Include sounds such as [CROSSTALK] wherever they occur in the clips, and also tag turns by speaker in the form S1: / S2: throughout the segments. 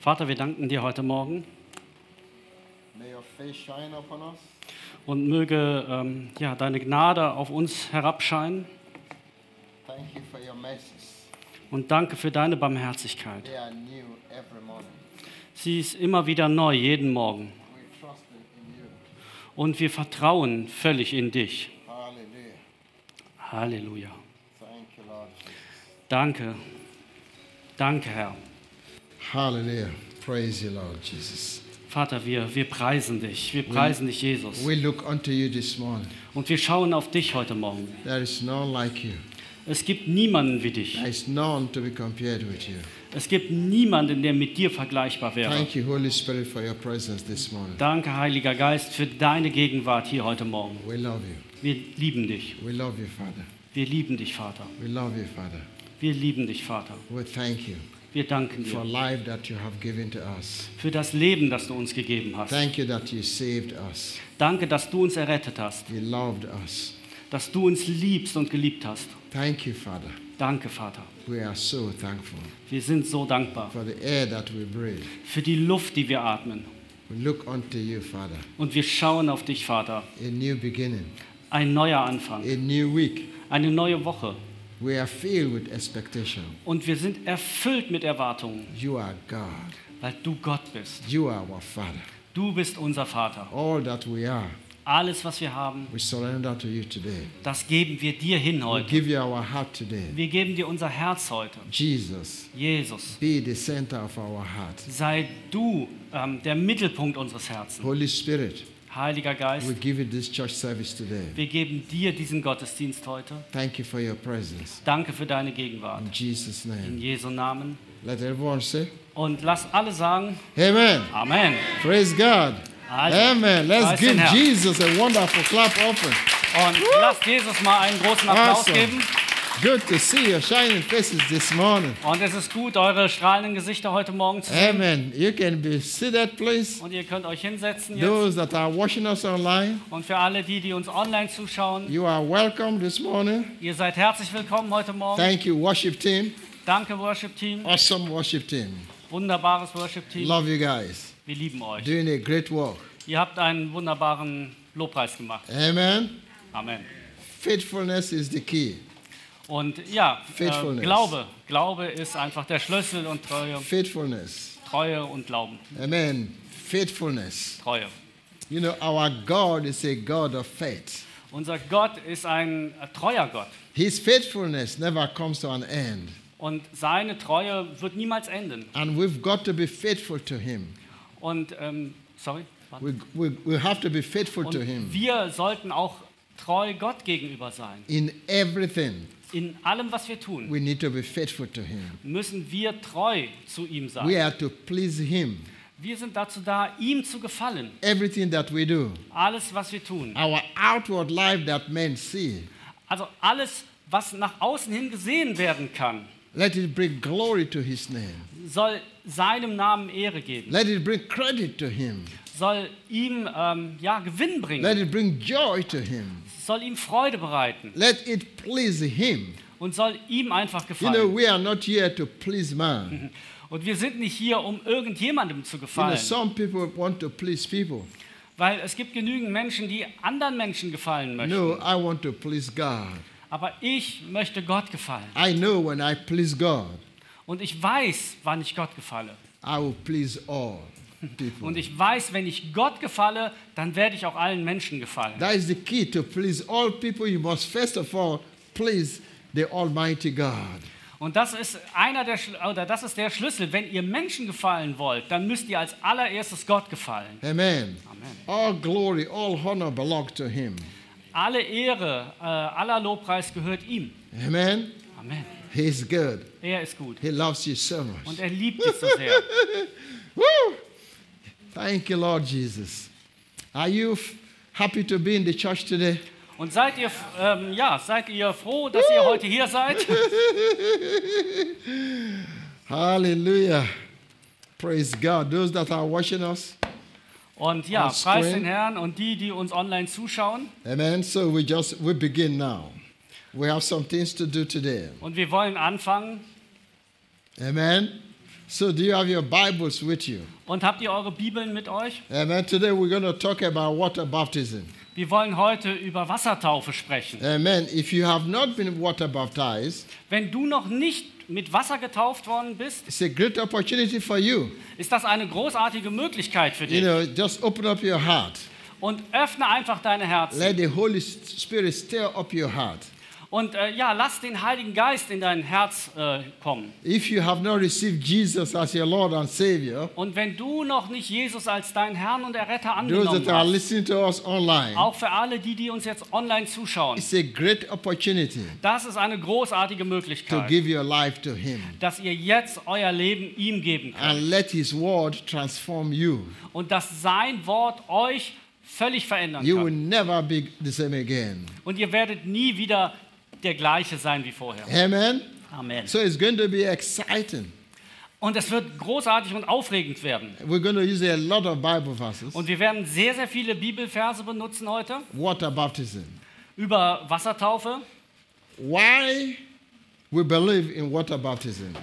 S1: Vater, wir danken dir heute Morgen und möge ähm, ja, deine Gnade auf uns herabscheinen
S2: Thank you for your mercies.
S1: und danke für deine Barmherzigkeit.
S2: They are new every morning.
S1: Sie ist immer wieder neu, jeden Morgen.
S2: We trust in you.
S1: Und wir vertrauen völlig in dich. Halleluja.
S2: Thank you, Lord.
S1: Danke. Danke, Herr.
S2: Hallelujah. Praise you, Lord Jesus.
S1: Vater, wir, wir preisen dich. Wir preisen dich, Jesus.
S2: We look unto you this morning.
S1: Und wir schauen auf dich heute Morgen.
S2: There is none like you.
S1: Es gibt niemanden wie dich.
S2: There is none to be compared with you.
S1: Es gibt niemanden, der mit dir vergleichbar wäre.
S2: Thank you, Holy Spirit, for your presence this morning.
S1: Danke, Heiliger Geist, für deine Gegenwart hier heute Morgen.
S2: We love you.
S1: Wir lieben dich.
S2: We love you, Father.
S1: Wir lieben dich, Vater.
S2: We love you, Father.
S1: Wir lieben dich, Vater.
S2: We thank you
S1: Wir danken
S2: for
S1: dir
S2: life that you have given to us.
S1: für das Leben, das du uns gegeben hast.
S2: Thank you that you saved us.
S1: Danke, dass du uns errettet hast,
S2: You loved us.
S1: dass du uns liebst und geliebt hast.
S2: Thank you, Father.
S1: Danke, Vater.
S2: We are so thankful
S1: Wir sind so dankbar
S2: for the air that we breathe.
S1: für die Luft, die wir atmen.
S2: We look unto you, Father.
S1: Und wir schauen auf dich, Vater.
S2: A new beginning,
S1: Ein neuer Anfang,
S2: a new week.
S1: eine neue Woche.
S2: We are filled with expectation.
S1: Und wir sind erfüllt mit Erwartungen,
S2: You are God.
S1: weil du Gott bist.
S2: You are our Father.
S1: Du bist unser Vater.
S2: All that we are,
S1: Alles, was wir haben,
S2: we surrender to you today.
S1: das geben wir dir hin
S2: We
S1: heute.
S2: give you our heart today.
S1: Wir geben dir unser Herz heute.
S2: Jesus,
S1: Jesus,
S2: be the center of our heart.
S1: sei du ähm, der Mittelpunkt unseres Herzens.
S2: Holy Spirit,
S1: Heiliger Geist,
S2: we give you this church service today.
S1: wir geben dir diesen Gottesdienst heute.
S2: Thank you for your presence.
S1: Danke für deine Gegenwart.
S2: In Jesus'
S1: In
S2: name.
S1: Jesu Namen.
S2: Let everyone say,
S1: Und lass alle sagen,
S2: Amen.
S1: Amen.
S2: Praise God.
S1: Also,
S2: Amen. Let's give. Jesus a wonderful clap offering.
S1: Und lass Jesus mal einen großen Applaus
S2: Awesome.
S1: geben.
S2: Good to see your shining faces this morning.
S1: Und es ist gut, eure strahlenden Gesichter heute Morgen zu sehen.
S2: Amen. You can be seated, please.
S1: Und ihr könnt euch hinsetzen jetzt.
S2: Those that are watching us online,
S1: Und für alle die, die uns online zuschauen,
S2: you are welcome this morning.
S1: ihr seid herzlich willkommen heute Morgen.
S2: Thank you, worship team.
S1: Danke, Worship Team.
S2: Awesome worship team.
S1: Wunderbares Worship Team.
S2: Love you guys.
S1: Wir lieben euch.
S2: Doing a great work.
S1: Ihr habt einen wunderbaren Lobpreis gemacht.
S2: Amen.
S1: Amen.
S2: Faithfulness is the key.
S1: Und ja, äh. Glaube. Glaube ist einfach der Schlüssel und Treue.
S2: Faithfulness.
S1: Treue und Glauben.
S2: Amen. Faithfulness.
S1: Treue.
S2: You know, our God is a God of faith.
S1: Unser Gott ist ein äh, treuer Gott.
S2: His faithfulness never comes to an end.
S1: Und seine Treue wird niemals enden.
S2: And we've got to be faithful to Him.
S1: Und, ähm, sorry.
S2: We, we, we have to be faithful to
S1: Und
S2: Him
S1: wir sollten auch treu Gott gegenüber sein.
S2: in everything.
S1: In allem, was wir tun,
S2: We need to be faithful to Him.
S1: müssen wir treu zu ihm
S2: We
S1: sein.
S2: are to please Him.
S1: Wir sind dazu da, ihm zu gefallen.
S2: Everything that we do,
S1: Alles, was wir tun.
S2: our outward life that men see,
S1: Also alles, was nach außen hin gesehen werden kann,
S2: let it bring glory to His name.
S1: soll seinem Namen Ehre geben,
S2: Let it bring credit to Him.
S1: soll ihm ähm, ja, Gewinn
S2: Let
S1: bringen,
S2: it bring joy to Him.
S1: Soll ihm Freude bereiten
S2: Let it please Him.
S1: und soll ihm einfach
S2: You know,
S1: gefallen.
S2: we are not here to please man. [LAUGHS]
S1: Und wir sind nicht hier, um irgendjemandem zu
S2: You know,
S1: gefallen,
S2: some people want to please people.
S1: weil es gibt genügend Menschen, die anderen Menschen gefallen möchten.
S2: No, I want to please God.
S1: Aber ich möchte Gott gefallen.
S2: I know when I please God,
S1: Und ich weiß, wann ich Gott gefalle.
S2: I will please all.
S1: Und ich weiß, wenn ich Gott gefalle, dann werde ich auch allen Menschen gefallen.
S2: That is the key to please all people. You must first of all please the Almighty God.
S1: Und das ist einer der oder das ist der Schlüssel. Wenn ihr Menschen gefallen wollt, dann müsst ihr als allererstes Gott gefallen.
S2: Amen.
S1: Amen.
S2: All glory, all honor belong to Him.
S1: Alle Ehre, äh, aller Lobpreis gehört ihm.
S2: Amen.
S1: Amen.
S2: He's good.
S1: Er ist gut
S2: He loves you so much.
S1: und er liebt dich so sehr. [LAUGHS]
S2: Woo! Thank you, Lord Jesus. Are you happy to be in the church today?
S1: Und seid ihr, ähm, ja, seid ihr froh, dass ihr heute hier seid? [LAUGHS]
S2: Hallelujah. Praise God. Those that are watching us.
S1: Und ja, preis den Herrn und die, die uns online zuschauen.
S2: Amen. So we just we begin now. We have some things to do today.
S1: Und wir wollen anfangen.
S2: Amen. So, do you have your Bibles with you?
S1: Und habt ihr eure Bibeln mit euch?
S2: Amen. Today we're going to talk about water baptism.
S1: Wir wollen heute über Wassertaufe sprechen.
S2: Amen. If you have not been water baptized,
S1: Wenn du noch nicht mit Wasser getauft worden bist,
S2: it's a great opportunity for you.
S1: ist das eine großartige Möglichkeit für
S2: You
S1: dich.
S2: know, just open up your heart.
S1: Und öffne einfach deine Herzen.
S2: Let the Holy Spirit stir up your heart.
S1: Und äh, ja, lass den Heiligen Geist in dein Herz äh, kommen.
S2: If you have not received Jesus as your Lord and Savior,
S1: Und wenn du noch nicht Jesus als deinen Herrn und Erretter
S2: those
S1: angenommen
S2: that are
S1: hast,
S2: listening to us online,
S1: auch für alle die, die uns jetzt online zuschauen,
S2: it's a great opportunity
S1: das ist eine großartige
S2: to
S1: Möglichkeit,
S2: give your life to Him
S1: dass ihr jetzt euer Leben ihm geben könnt.
S2: and let His Word transform you.
S1: Und dass sein Wort euch völlig verändern
S2: You will
S1: kann.
S2: never be the same again.
S1: Und ihr werdet nie wieder der gleiche sein wie vorher.
S2: Amen.
S1: Amen.
S2: So it's going to be exciting.
S1: Und es wird großartig und aufregend werden.
S2: We're going to use a lot of Bible verses.
S1: Und wir werden sehr, sehr viele Bibelverse benutzen heute
S2: Water baptism.
S1: über Wassertaufe.
S2: Why we believe in water baptism?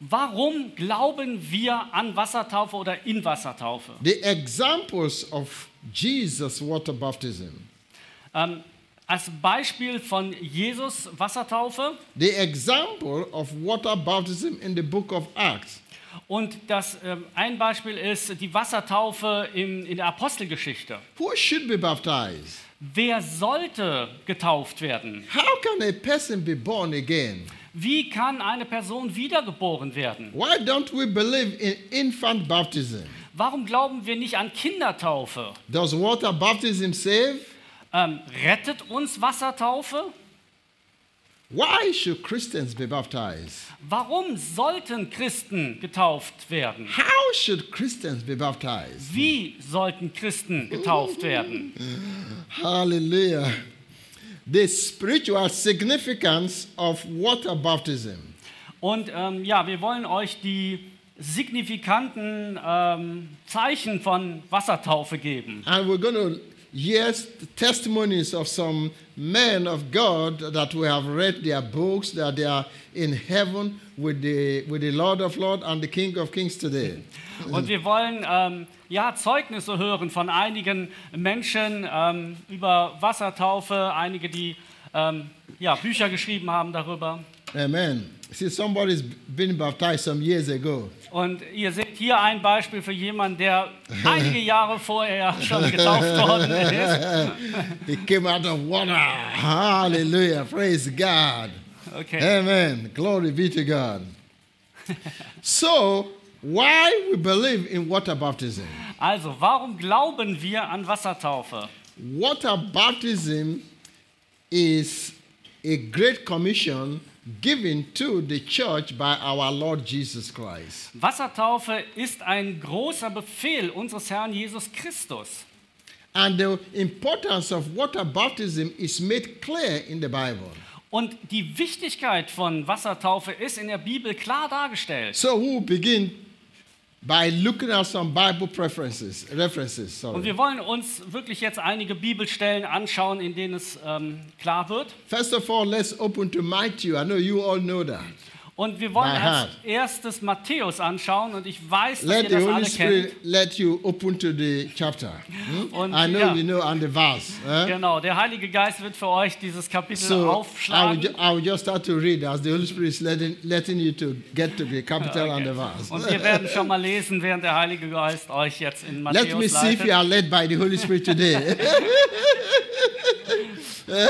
S1: Warum glauben wir an Wassertaufe oder in Wassertaufe?
S2: The examples of Jesus' water baptism.
S1: Ähm, als Beispiel von Jesus Wassertaufe
S2: The example of water baptism in the book of Acts.
S1: und das ähm, ein Beispiel ist die Wassertaufe im, in der Apostelgeschichte.
S2: Who should be baptized?
S1: Wer sollte getauft werden?
S2: How can a person be born again?
S1: Wie kann eine Person wiedergeboren werden?
S2: Why don't we believe in infant baptism?
S1: Warum glauben wir nicht an Kindertaufe?
S2: Does water baptism save?
S1: Ähm, rettet uns Wassertaufe?
S2: Why should Christians be baptized?
S1: Warum sollten Christen getauft werden?
S2: How should Christians be baptized?
S1: Wie sollten Christen getauft werden?
S2: Hallelujah. The spiritual significance of water baptism.
S1: Und ähm, ja, wir wollen euch die signifikanten ähm, Zeichen von Wassertaufe geben.
S2: And we're going to hear testimonies of some men of God that we have read their books, that they are in heaven with the, with the Lord of Lords and the King of Kings today. [LAUGHS]
S1: Und wir wollen ähm, ja, Zeugnisse hören von einigen Menschen ähm, über Wassertaufe, einige, die ähm, ja, Bücher geschrieben haben darüber.
S2: Amen. See, somebody's been baptized some years ago.
S1: Und ihr seht hier ein Beispiel für jemanden, der einige Jahre vorher schon getauft worden ist. [LAUGHS]
S2: He came out of water. Hallelujah. Praise God.
S1: Okay.
S2: Amen. Glory be to God. [LAUGHS] so, why we believe in water baptism?
S1: Also, warum glauben wir an Wassertaufe?
S2: Water baptism is a great commission given to the church by our Lord Jesus Christ.
S1: Wassertaufe ist ein großer Befehl unseres Herrn Jesus Christus.
S2: And the importance of water baptism is made clear in the Bible.
S1: Und die Wichtigkeit von Wassertaufe ist in der Bibel klar dargestellt.
S2: So we'll begin by looking at some Bible preferences, references.
S1: Und
S2: Sorry.
S1: wir wollen uns wirklich jetzt einige Bibelstellen anschauen, in denen es ähm, klar wird.
S2: First of all, let's open to Matthew. I know you all know that.
S1: Und wir wollen als erstes Matthäus anschauen und ich weiß, dass
S2: Let
S1: ihr das alle
S2: Spirit
S1: kennt.
S2: let you open to the chapter. Hmm? [LAUGHS]
S1: Und
S2: I know
S1: ja.
S2: you know and the verse. eh?
S1: Genau, der Heilige Geist wird für euch dieses Kapitel
S2: So I will,
S1: aufschlagen.
S2: I will just start to read as the Holy Spirit is letting, letting you to get to the capital and the verse.
S1: Und wir werden schon mal [LAUGHS] lesen, während der Heilige Geist euch jetzt in
S2: Let
S1: Matthäus
S2: me see if you
S1: leitet.
S2: are led by the Holy Spirit today. [LAUGHS] Eh?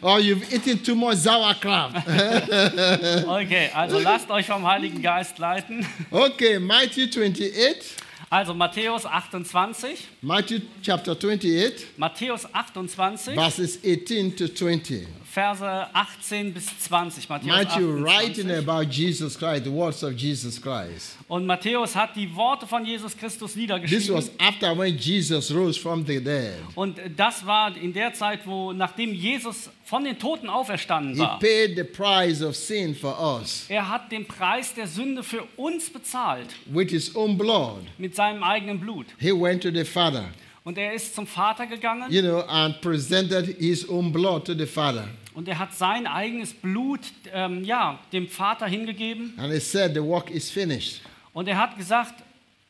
S2: or you've eaten too much sauerkraut.
S1: Okay, also [LAUGHS] lasst euch vom Heiligen Geist leiten.
S2: okay, Matthew 28.
S1: Also Matthäus 28,
S2: Matthew chapter 28,
S1: Matthäus 28,
S2: verses 18 to 20.
S1: Verse 18 bis 20. Matthäus
S2: Matthew writing
S1: 28.
S2: about Jesus Christ, the words of Jesus Christ.
S1: Und Matthäus hat die Worte von Jesus Christus
S2: This
S1: niedergeschrieben.
S2: was after when Jesus rose from the dead.
S1: Und das war in der Zeit, wo nachdem Jesus von den Toten auferstanden
S2: He
S1: war.
S2: paid the price of sin for us
S1: Er hat den Preis der Sünde für uns bezahlt
S2: with his own blood.
S1: mit seinem eigenen Blut.
S2: He went to the Father,
S1: Und er ist zum Vater gegangen
S2: you know, and presented his own blood to the Father.
S1: und er hat sein eigenes Blut ähm, ja, dem Vater hingegeben.
S2: And he said, The work is finished.
S1: Und er hat gesagt,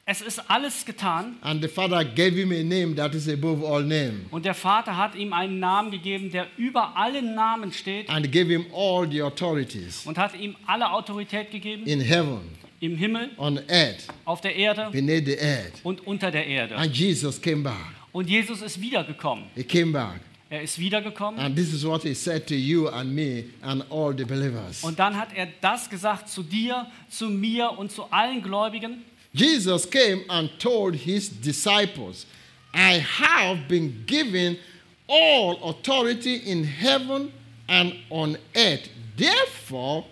S1: es ist alles getan.
S2: And the Father gave him a name that is above all names.
S1: Und der Vater hat ihm einen Namen gegeben, der über allen Namen steht
S2: And gave him all the authorities
S1: und hat ihm alle Autorität gegeben
S2: in heaven,
S1: im Himmel,
S2: on earth,
S1: auf der Erde
S2: beneath the earth.
S1: und unter der Erde.
S2: And Jesus came back.
S1: Und Jesus ist wiedergekommen.
S2: He came back.
S1: Er ist wiedergekommen.
S2: And this is what he said to you and me and all the believers.
S1: Und dann hat er das gesagt zu dir, zu mir und zu allen Gläubigen.
S2: Jesus came and told his disciples, I have been given all authority in heaven and on earth. Therefore,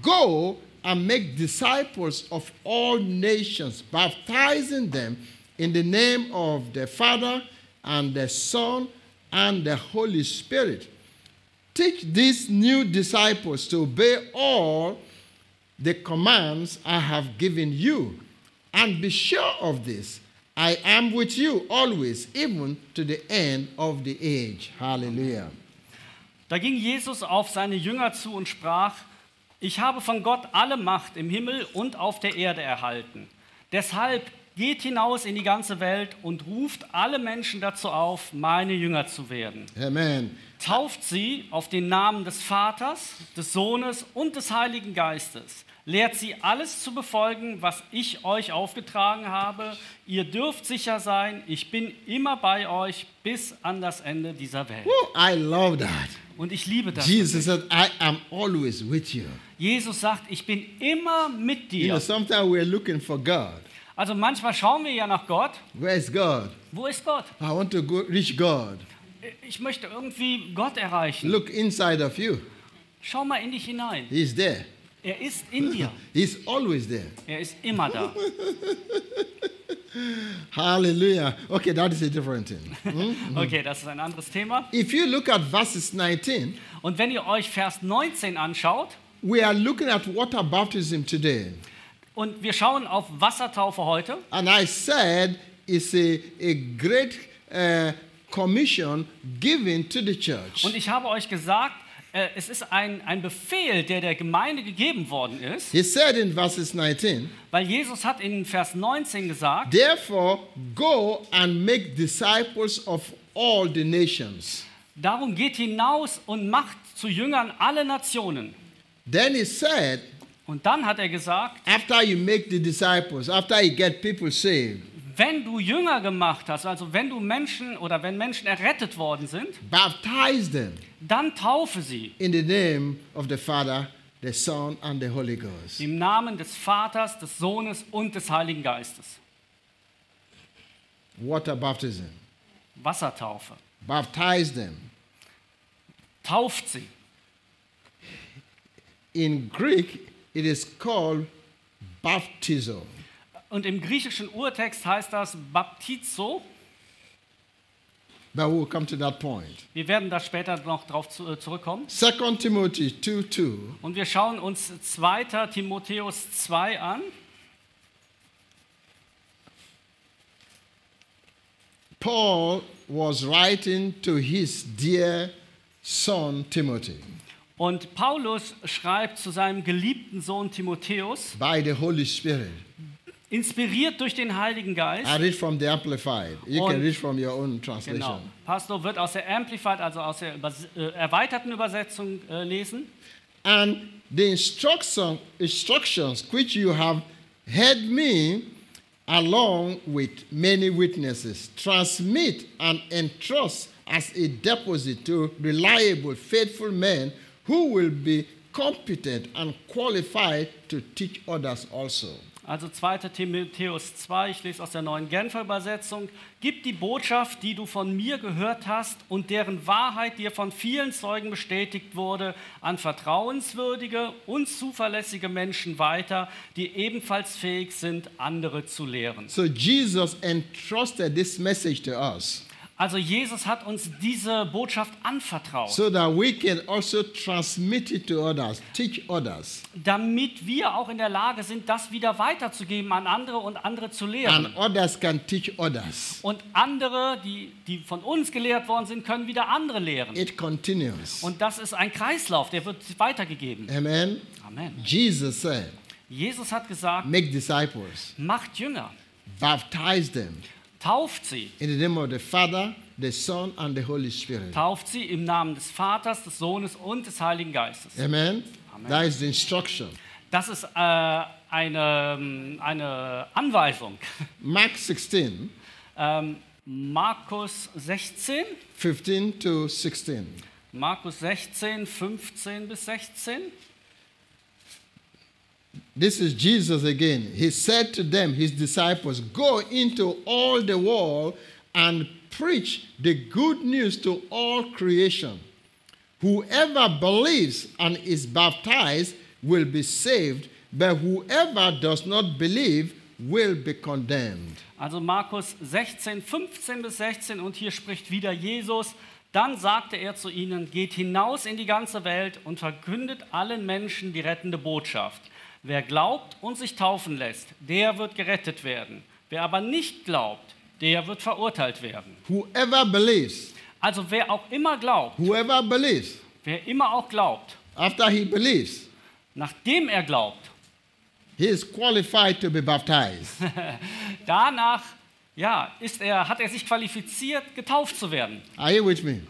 S2: go and make disciples of all nations, baptizing them in the name of the Father and the Son and the Holy Spirit. Teach these new disciples to obey all the commands I have given you. And be sure of this I am with you always, even to the end of the age. Hallelujah.
S1: Da ging Jesus auf seine Jünger zu und sprach, ich habe von Gott alle Macht im Himmel und auf der Erde erhalten. Deshalb geht hinaus in die ganze Welt und ruft alle Menschen dazu auf, meine Jünger zu werden.
S2: Amen.
S1: Tauft sie auf den Namen des Vaters, des Sohnes und des Heiligen Geistes. Lehrt sie alles zu befolgen, was ich euch aufgetragen habe. Ihr dürft sicher sein, ich bin immer bei euch bis an das Ende dieser Welt.
S2: Woo, I love that.
S1: Und ich liebe das.
S2: Jesus said, I am always with you.
S1: Jesus sagt, ich bin immer mit
S2: You know,
S1: dir.
S2: sometimes we're looking for God.
S1: Also manchmal schauen wir ja nach Gott.
S2: Where's God?
S1: Wo ist Gott?
S2: I want to go reach God.
S1: Ich möchte irgendwie Gott erreichen.
S2: Look inside of you.
S1: Schau mal in dich hinein.
S2: He's there.
S1: Er ist in dir. [LAUGHS]
S2: He's always there.
S1: Er ist immer da. [LAUGHS]
S2: Hallelujah. Okay, that is a different thing. [LAUGHS]
S1: Okay, das ist ein anderes Thema.
S2: If you look at verses 19,
S1: Und wenn ihr euch Vers 19 anschaut,
S2: we are looking at water baptism today.
S1: und wir schauen auf Wassertaufe heute,
S2: And I said it's a, a great uh, commission given to the church.
S1: und ich habe euch gesagt, äh, es ist ein, ein Befehl, der der Gemeinde gegeben worden ist,
S2: He said in verses 19,
S1: weil Jesus hat in Vers 19 gesagt,
S2: Therefore, go and make disciples of all the nations.
S1: darum geht hinaus und macht zu Jüngern alle Nationen.
S2: Then he said,
S1: Und dann hat er gesagt,
S2: after you make the disciples, after you get people saved,
S1: wenn du Jünger gemacht hast, also wenn du Menschen oder wenn Menschen errettet worden sind,
S2: baptize them
S1: dann taufe sie
S2: in the name of the Father, the Son, and the Holy Ghost.
S1: im Namen des Vaters, des Sohnes und des Heiligen Geistes.
S2: Water baptism.
S1: Wassertaufe.
S2: Baptize them.
S1: Tauft sie.
S2: In Greek, it is called baptism.
S1: Und im griechischen Urtext heißt das Baptizo.
S2: But we'll come to that point.
S1: Wir werden da später noch drauf zu, äh, zurückkommen.
S2: 2 Timothy 2 2.
S1: Und wir schauen uns 2. Timotheus 2 an.
S2: Paul was writing to his dear son Timothy
S1: Und Paulus schreibt zu seinem geliebten Sohn Timotheus,
S2: by the Holy Spirit.
S1: inspiriert durch den Heiligen Geist.
S2: I read from the Amplified. You can read from your own translation.
S1: Genau. Pastor wird aus der Amplified, also aus der Übers äh, erweiterten Übersetzung äh, lesen.
S2: And the instruction, instructions which you have heard me, along with many witnesses, transmit and entrust as a deposit to reliable, faithful men who will be competent and qualified to teach others also.
S1: Also 2. Timotheus 2, ich lese aus der neuen Genfer Übersetzung. Gib die Botschaft, die du von mir gehört hast und deren Wahrheit dir von vielen Zeugen bestätigt wurde, an vertrauenswürdige und zuverlässige Menschen weiter, die ebenfalls fähig sind, andere zu lehren.
S2: So Jesus entrusted this message to us
S1: Also Jesus hat uns diese Botschaft anvertraut,
S2: so that we can also transmit it to others, teach others.
S1: damit wir auch in der Lage sind, das wieder weiterzugeben an andere und andere zu lehren.
S2: And others can teach others.
S1: Und andere, die, die von uns gelehrt worden sind, können wieder andere lehren.
S2: It continues.
S1: Und das ist ein Kreislauf, der wird weitergegeben.
S2: Amen.
S1: Amen.
S2: Jesus said,
S1: Jesus hat gesagt,
S2: make disciples,
S1: macht Jünger,
S2: baptize them
S1: tauft sie.
S2: in the name of the Father, the Son, and the Holy Spirit.
S1: Tauft sie im Namen des Vaters, des Sohnes und des Heiligen Geistes.
S2: Amen.
S1: Amen.
S2: That is the instruction.
S1: Das ist äh, eine, ähm, eine Anweisung. [LAUGHS]
S2: Mark 16,
S1: Ähm, Markus 16,
S2: 15 to 16.
S1: Markus 16, 15 bis 16.
S2: This is Jesus again. He said to them, his disciples, Go into all the world and preach the good news to all creation. Whoever believes and is baptized will be saved, but whoever does not believe will be condemned.
S1: Also Markus 16, 15 bis 16 und hier spricht wieder Jesus. Dann sagte er zu ihnen, geht hinaus in die ganze Welt und verkündet allen Menschen die rettende Botschaft. Wer glaubt und sich taufen lässt, der wird gerettet werden. Wer aber nicht glaubt, der wird verurteilt werden.
S2: Whoever believes,
S1: Also wer auch immer glaubt,
S2: whoever believes,
S1: wer immer auch glaubt,
S2: after he believes,
S1: nachdem er glaubt,
S2: he is qualified to be baptized. [LAUGHS]
S1: danach ja, ist er, hat er sich qualifiziert, getauft zu werden.
S2: Are you with me?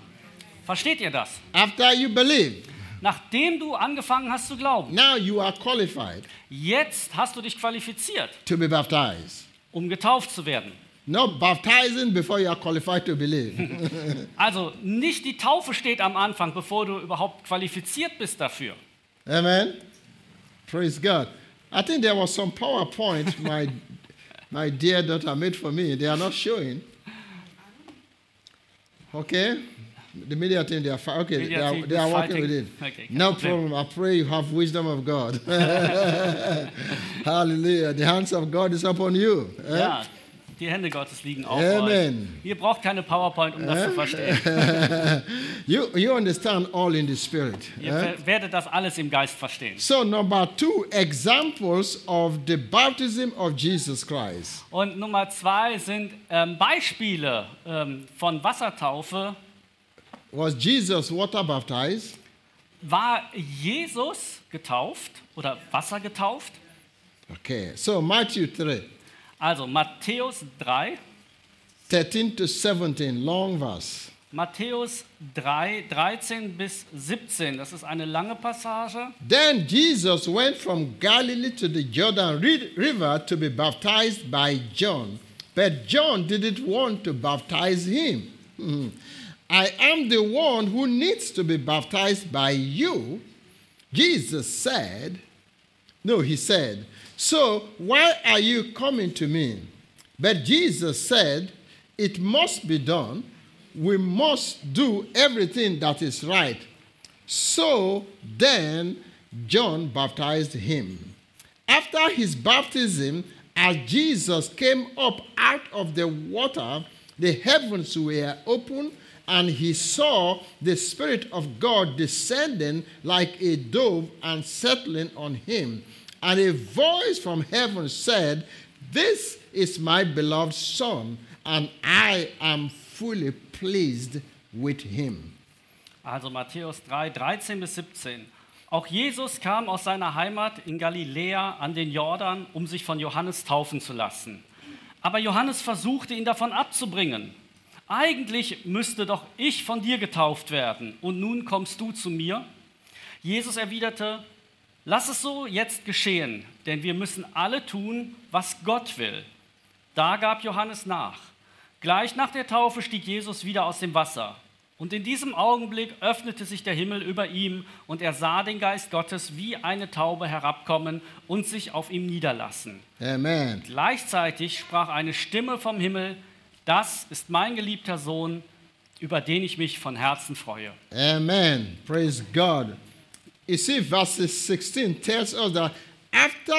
S1: Versteht ihr das?
S2: After you believe,
S1: Nachdem du angefangen hast zu glauben,
S2: now you are qualified
S1: jetzt hast du dich qualifiziert,
S2: to be baptized.
S1: um getauft zu werden.
S2: Not baptizing before you are qualified to believe. [LAUGHS]
S1: Also nicht die Taufe steht am Anfang, bevor du überhaupt qualifiziert bist dafür.
S2: Amen. Praise God. I think there was some PowerPoint [LAUGHS] my my dear daughter made for me. They are not showing. Okay. The media team, they are fi- okay.
S1: Media
S2: they are, they are working
S1: fighting.
S2: with it.
S1: Okay,
S2: no
S1: okay.
S2: problem. I pray you have wisdom of God. [LAUGHS] Hallelujah. The hands of God is upon you. Eh?
S1: Ja, die Hände Gottes liegen auf euch.
S2: Amen.
S1: Ihr braucht keine PowerPoint, um das zu verstehen. [LAUGHS]
S2: You you understand all in the spirit.
S1: Ihr
S2: eh?
S1: werdet das alles im Geist verstehen.
S2: So number two, examples of the baptism of Jesus Christ.
S1: Und Nummer zwei sind ähm, Beispiele ähm, von Wassertaufe.
S2: Was Jesus water baptized?
S1: War Jesus getauft oder Wasser getauft?
S2: Okay, so Matthew 3,
S1: Also Matthäus 3,
S2: 13 to 17, long verse.
S1: Matthäus 3, 13 bis 17. Das ist eine lange Passage.
S2: Then Jesus went from Galilee to the Jordan ri- River to be baptized by John. But John didn't want to baptize him. [LAUGHS] I am the one who needs to be baptized by you. Jesus said, No, he said, So why are you coming to me? But Jesus said, It must be done. We must do everything that is right. So then John baptized him. After his baptism, as Jesus came up out of the water, the heavens were open, and he saw the Spirit of God descending like a dove and settling on him. And a voice from heaven said, This is my beloved Son, and I am fully pleased with him.
S1: Also Matthäus 3, 13 bis 17. Auch Jesus kam aus seiner Heimat in Galiläa an den Jordan, um sich von Johannes taufen zu lassen. Aber Johannes versuchte ihn davon abzubringen. Eigentlich müsste doch ich von dir getauft werden und nun kommst du zu mir. Jesus erwiderte, lass es so jetzt geschehen, denn wir müssen alle tun, was Gott will. Da gab Johannes nach. Gleich nach der Taufe stieg Jesus wieder aus dem Wasser. Und in diesem Augenblick öffnete sich der Himmel über ihm und er sah den Geist Gottes wie eine Taube herabkommen und sich auf ihm niederlassen.
S2: Amen.
S1: Gleichzeitig sprach eine Stimme vom Himmel, das ist mein geliebter Sohn, über den ich mich von Herzen freue.
S2: Amen. Praise God. You see, verses 16 tells us that after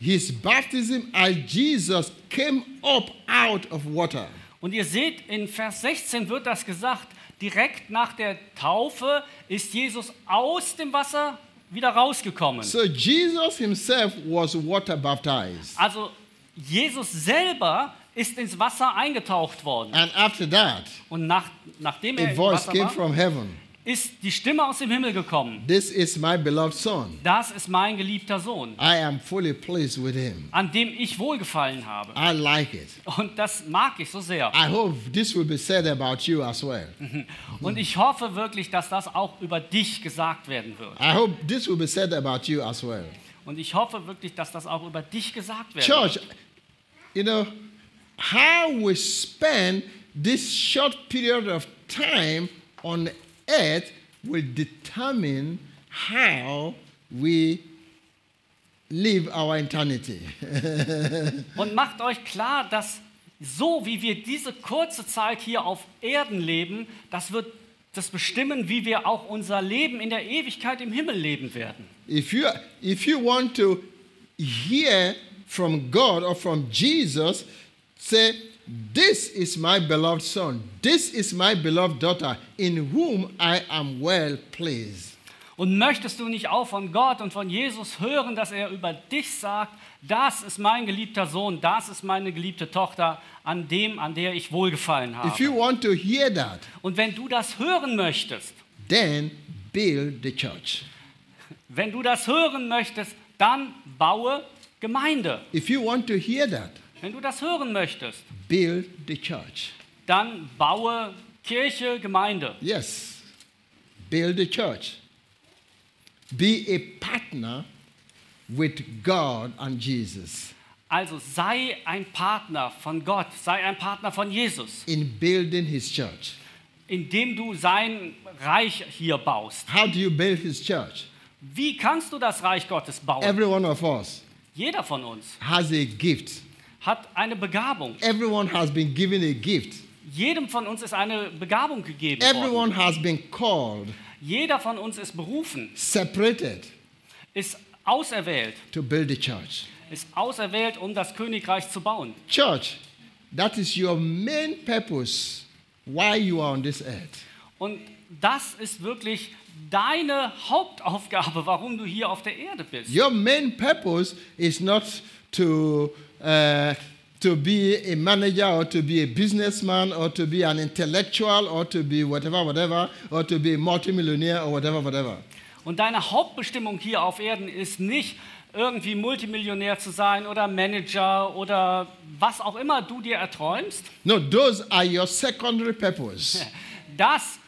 S2: his baptism, as Jesus came up out of water,
S1: Und ihr seht, in Vers 16 wird das gesagt, direkt nach der Taufe ist Jesus aus dem Wasser wieder rausgekommen.
S2: so Jesus himself was water baptized.
S1: Also Jesus selber ist ins Wasser eingetaucht worden.
S2: And after that,
S1: Und nach, nachdem er
S2: a voice
S1: Wasser
S2: came from heaven
S1: ist die Stimme aus dem Himmel gekommen.
S2: This is my beloved Son.
S1: Das ist mein geliebter Sohn,
S2: I am fully pleased with him.
S1: an dem ich wohlgefallen habe.
S2: I like it.
S1: Und das mag ich so sehr.
S2: I hope this will be said about you as well.
S1: Und ich hoffe wirklich, dass das auch über dich gesagt werden wird.
S2: I hope this will be said about you as well.
S1: Und ich hoffe wirklich, dass das auch über dich gesagt werden
S2: Church,
S1: wird.
S2: you know, how we spend this short period of time on earth will determine how we live our eternity. [LAUGHS]
S1: Und macht euch klar, dass so wie wir diese kurze Zeit hier auf Erden leben, das wird das bestimmen, wie wir auch unser Leben in der Ewigkeit im Himmel leben werden.
S2: if you if you want to hear from God or from Jesus, say, This is my beloved son, this is my beloved daughter, in whom I am well pleased.
S1: Und möchtest du nicht auch von Gott und von Jesus hören, dass er über dich sagt, das ist mein geliebter Sohn, das ist meine geliebte Tochter, an dem, an der ich wohlgefallen
S2: If you
S1: habe.
S2: want to hear that,
S1: Und wenn du das hören möchtest,
S2: then build the church.
S1: wenn du das hören möchtest, dann baue Gemeinde.
S2: If you want to hear that,
S1: Wenn du das hören möchtest,
S2: build the church.
S1: dann baue Kirche, Gemeinde.
S2: Yes, build the church. Be a partner with God and Jesus
S1: Also sei ein Partner von Gott, sei ein Partner von Jesus,
S2: in building his church.
S1: indem du sein Reich hier baust.
S2: How do you build his church?
S1: Wie kannst du das Reich Gottes bauen?
S2: Every one of us
S1: Jeder von uns
S2: has a gift.
S1: Hat eine Begabung.
S2: Everyone has been given a gift.
S1: Jedem von uns ist eine Begabung gegeben worden.
S2: Everyone has been called,
S1: Jeder von uns ist berufen,
S2: separated
S1: ist auserwählt,
S2: to build the church.
S1: ist auserwählt, um das Königreich zu bauen.
S2: Church, that is your main purpose why you are on this earth.
S1: Und das ist wirklich deine Hauptaufgabe, warum du hier auf der Erde bist.
S2: Your main purpose is not to, uh, to be a manager or to be a businessman or to be an intellectual or to be whatever, whatever, or to be a multimillionaire or whatever, whatever.
S1: Und deine Hauptbestimmung hier auf Erden ist nicht irgendwie Multimillionär zu sein oder Manager oder was auch immer du dir erträumst.
S2: No, those are your secondary purpose. [LAUGHS]
S1: Das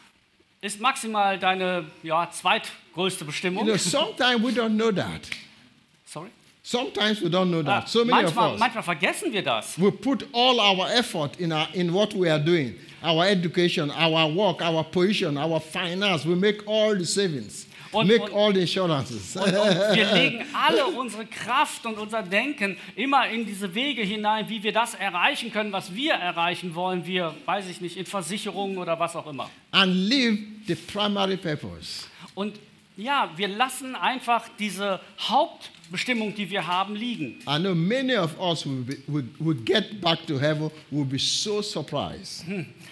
S1: ist maximal deine ja, zweitgrößte
S2: You
S1: Bestimmung.
S2: know, sometimes we don't know that. Sometimes we don't know that. So many of
S1: manchmal,
S2: us.
S1: manchmal vergessen wir das.
S2: We put all our effort in, our, in what we are doing our education, our work, our position, our finance. We make all the savings,
S1: Und-
S2: make
S1: und-
S2: all the insurances.
S1: Und, und wir [LAUGHS] legen alle unsere Kraft und unser Denken immer in diese Wege hinein, wie wir das erreichen können, was wir erreichen wollen. Wir, weiß ich nicht, in Versicherungen oder was auch immer.
S2: and leave the primary purpose.
S1: Und ja, wir lassen einfach diese Hauptbestimmung, die wir haben, liegen.
S2: I know many of us will, be, will, will get back to heaven, will be so surprised,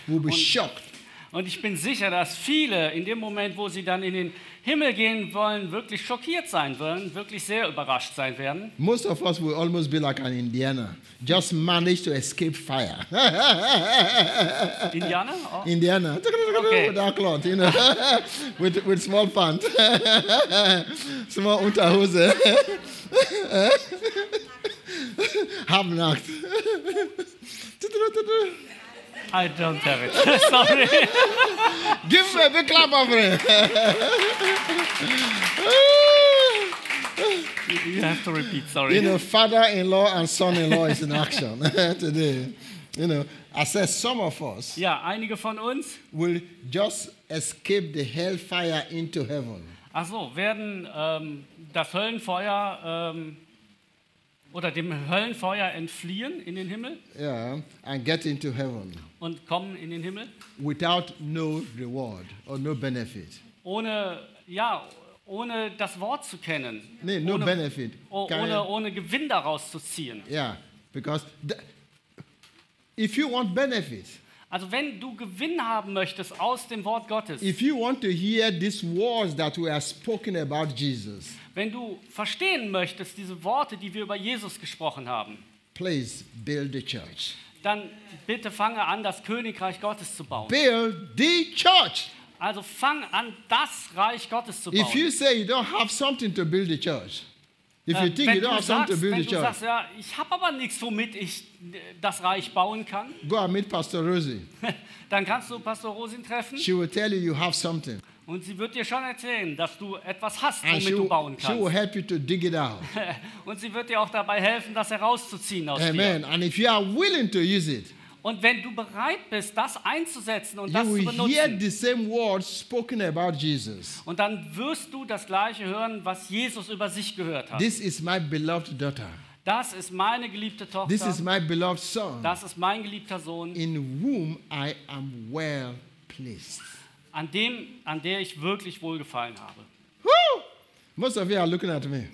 S2: will be shocked.
S1: Und ich bin sicher, dass viele in dem Moment, wo sie dann in den Himmel gehen wollen, wirklich schockiert sein werden, wirklich sehr überrascht sein werden.
S2: Most of us will almost be like an Indiana, just manage to escape fire. [LAUGHS]
S1: Indianer? Oh.
S2: Indiana,
S1: Okay.
S2: with our cloth, you know, [LAUGHS] with, with small pants, [LAUGHS] small Unterhose, half nackt.
S1: I don't have it. [LAUGHS] Sorry.
S2: Give me a big clap of it.
S1: You have to repeat, sorry.
S2: you know, father-in-law and son-in-law is in action [LAUGHS] today. You know, I said some of us
S1: Ja, einige von uns
S2: will just escape the hellfire into heaven.
S1: Ach so, werden ähm, das Höllenfeuer ähm, oder dem Höllenfeuer entfliehen in den Himmel
S2: Yeah, and get into heaven
S1: und kommen in den Himmel
S2: without no reward or no benefit.
S1: ohne ja ohne das Wort zu kennen,
S2: Nee, no
S1: ohne,
S2: benefit.
S1: oh, ohne, ohne Gewinn daraus zu ziehen.
S2: yeah, because if you want benefit,
S1: Also wenn du Gewinn haben möchtest aus dem Wort Gottes,
S2: if you want to hear these words that we are spoken about Jesus,
S1: wenn du verstehen möchtest diese Worte, die wir über Jesus gesprochen haben,
S2: please build the church.
S1: dann bitte fange an, das Königreich Gottes zu bauen.
S2: Build the church.
S1: Also fang an, das Reich Gottes zu bauen.
S2: If you say you don't have something to build the church, if you think
S1: wenn
S2: you don't
S1: du
S2: have something to
S1: sagst, wenn
S2: the
S1: du
S2: church,
S1: sagst, ja, ich habe aber nichts, womit ich das Reich bauen kann,
S2: go and meet Pastor Rosie. [LAUGHS]
S1: dann kannst du Pastor Rosin treffen
S2: She will tell you you have something.
S1: und sie wird dir schon erzählen, dass du etwas hast,
S2: And she
S1: womit du
S2: will,
S1: bauen
S2: she will
S1: kannst.
S2: help you to dig it out. [LAUGHS]
S1: Und sie wird dir auch dabei helfen, das herauszuziehen aus
S2: Amen.
S1: dir.
S2: And if you are willing to use it,
S1: Und wenn du bereit bist, das einzusetzen und
S2: you
S1: das zu benutzen,
S2: the same words spoken about Jesus.
S1: und dann wirst du das Gleiche hören, was Jesus über sich gehört hat.
S2: This is my beloved daughter.
S1: Das ist meine geliebte
S2: This is
S1: Tochter,
S2: my beloved son,
S1: das ist mein geliebter Sohn,
S2: in whom I am well pleased.
S1: an, dem, an der ich wirklich wohlgefallen habe.
S2: Woo! Most of you are looking at me.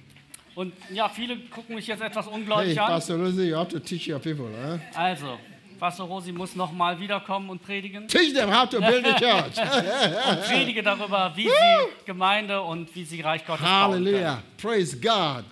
S1: Und ja, viele gucken mich jetzt etwas
S2: Hey,
S1: ungläubig an.
S2: Pastor Rosie, you have to teach your people. Huh?
S1: Also, Pastor Rosi muss nochmal wiederkommen und predigen.
S2: Teach them how to build the [LAUGHS] church.
S1: Und predige darüber, wie sie Gemeinde und wie sie Reich Gottes bauen können.
S2: Hallelujah. Praise God.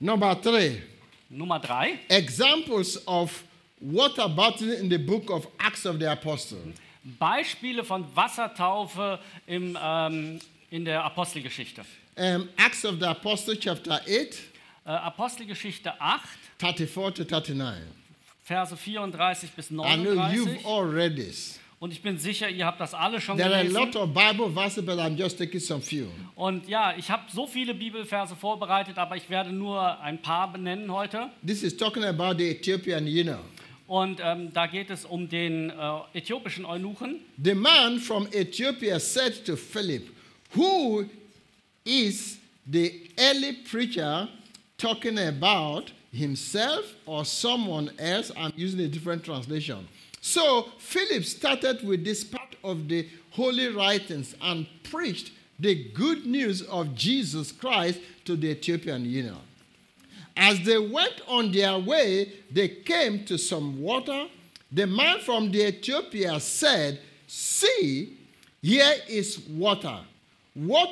S2: Number three,
S1: Nummer drei.
S2: examples of water baptism in the book of Acts of the Apostles.
S1: Beispiele von Wassertaufe im, ähm, in der Apostelgeschichte.
S2: Um, Acts of the Apostles, chapter 8,
S1: Äh, Apostelgeschichte 8,
S2: 34 to 39.
S1: Verse 34 bis
S2: I know you've
S1: 39.
S2: all read this.
S1: Und ich bin sicher, ihr habt das alle schon
S2: There are a lot
S1: gelesen.
S2: of Bible verses, but I'm just taking some few.
S1: Und ja, ich habe so viele Bibelverse vorbereitet, aber ich werde nur ein paar benennen heute.
S2: This is talking about the Ethiopian eunuch.
S1: Und ähm, da geht es um den äh, äthiopischen Eunuchen.
S2: The man from Ethiopia said to Philip, Who is the early preacher talking about himself or someone else? I'm using a different translation. So Philip started with this part of the holy writings and preached the good news of Jesus Christ to the Ethiopian eunuch. As they went on their way, they came to some water. The man from the Ethiopia said, See, here is water. What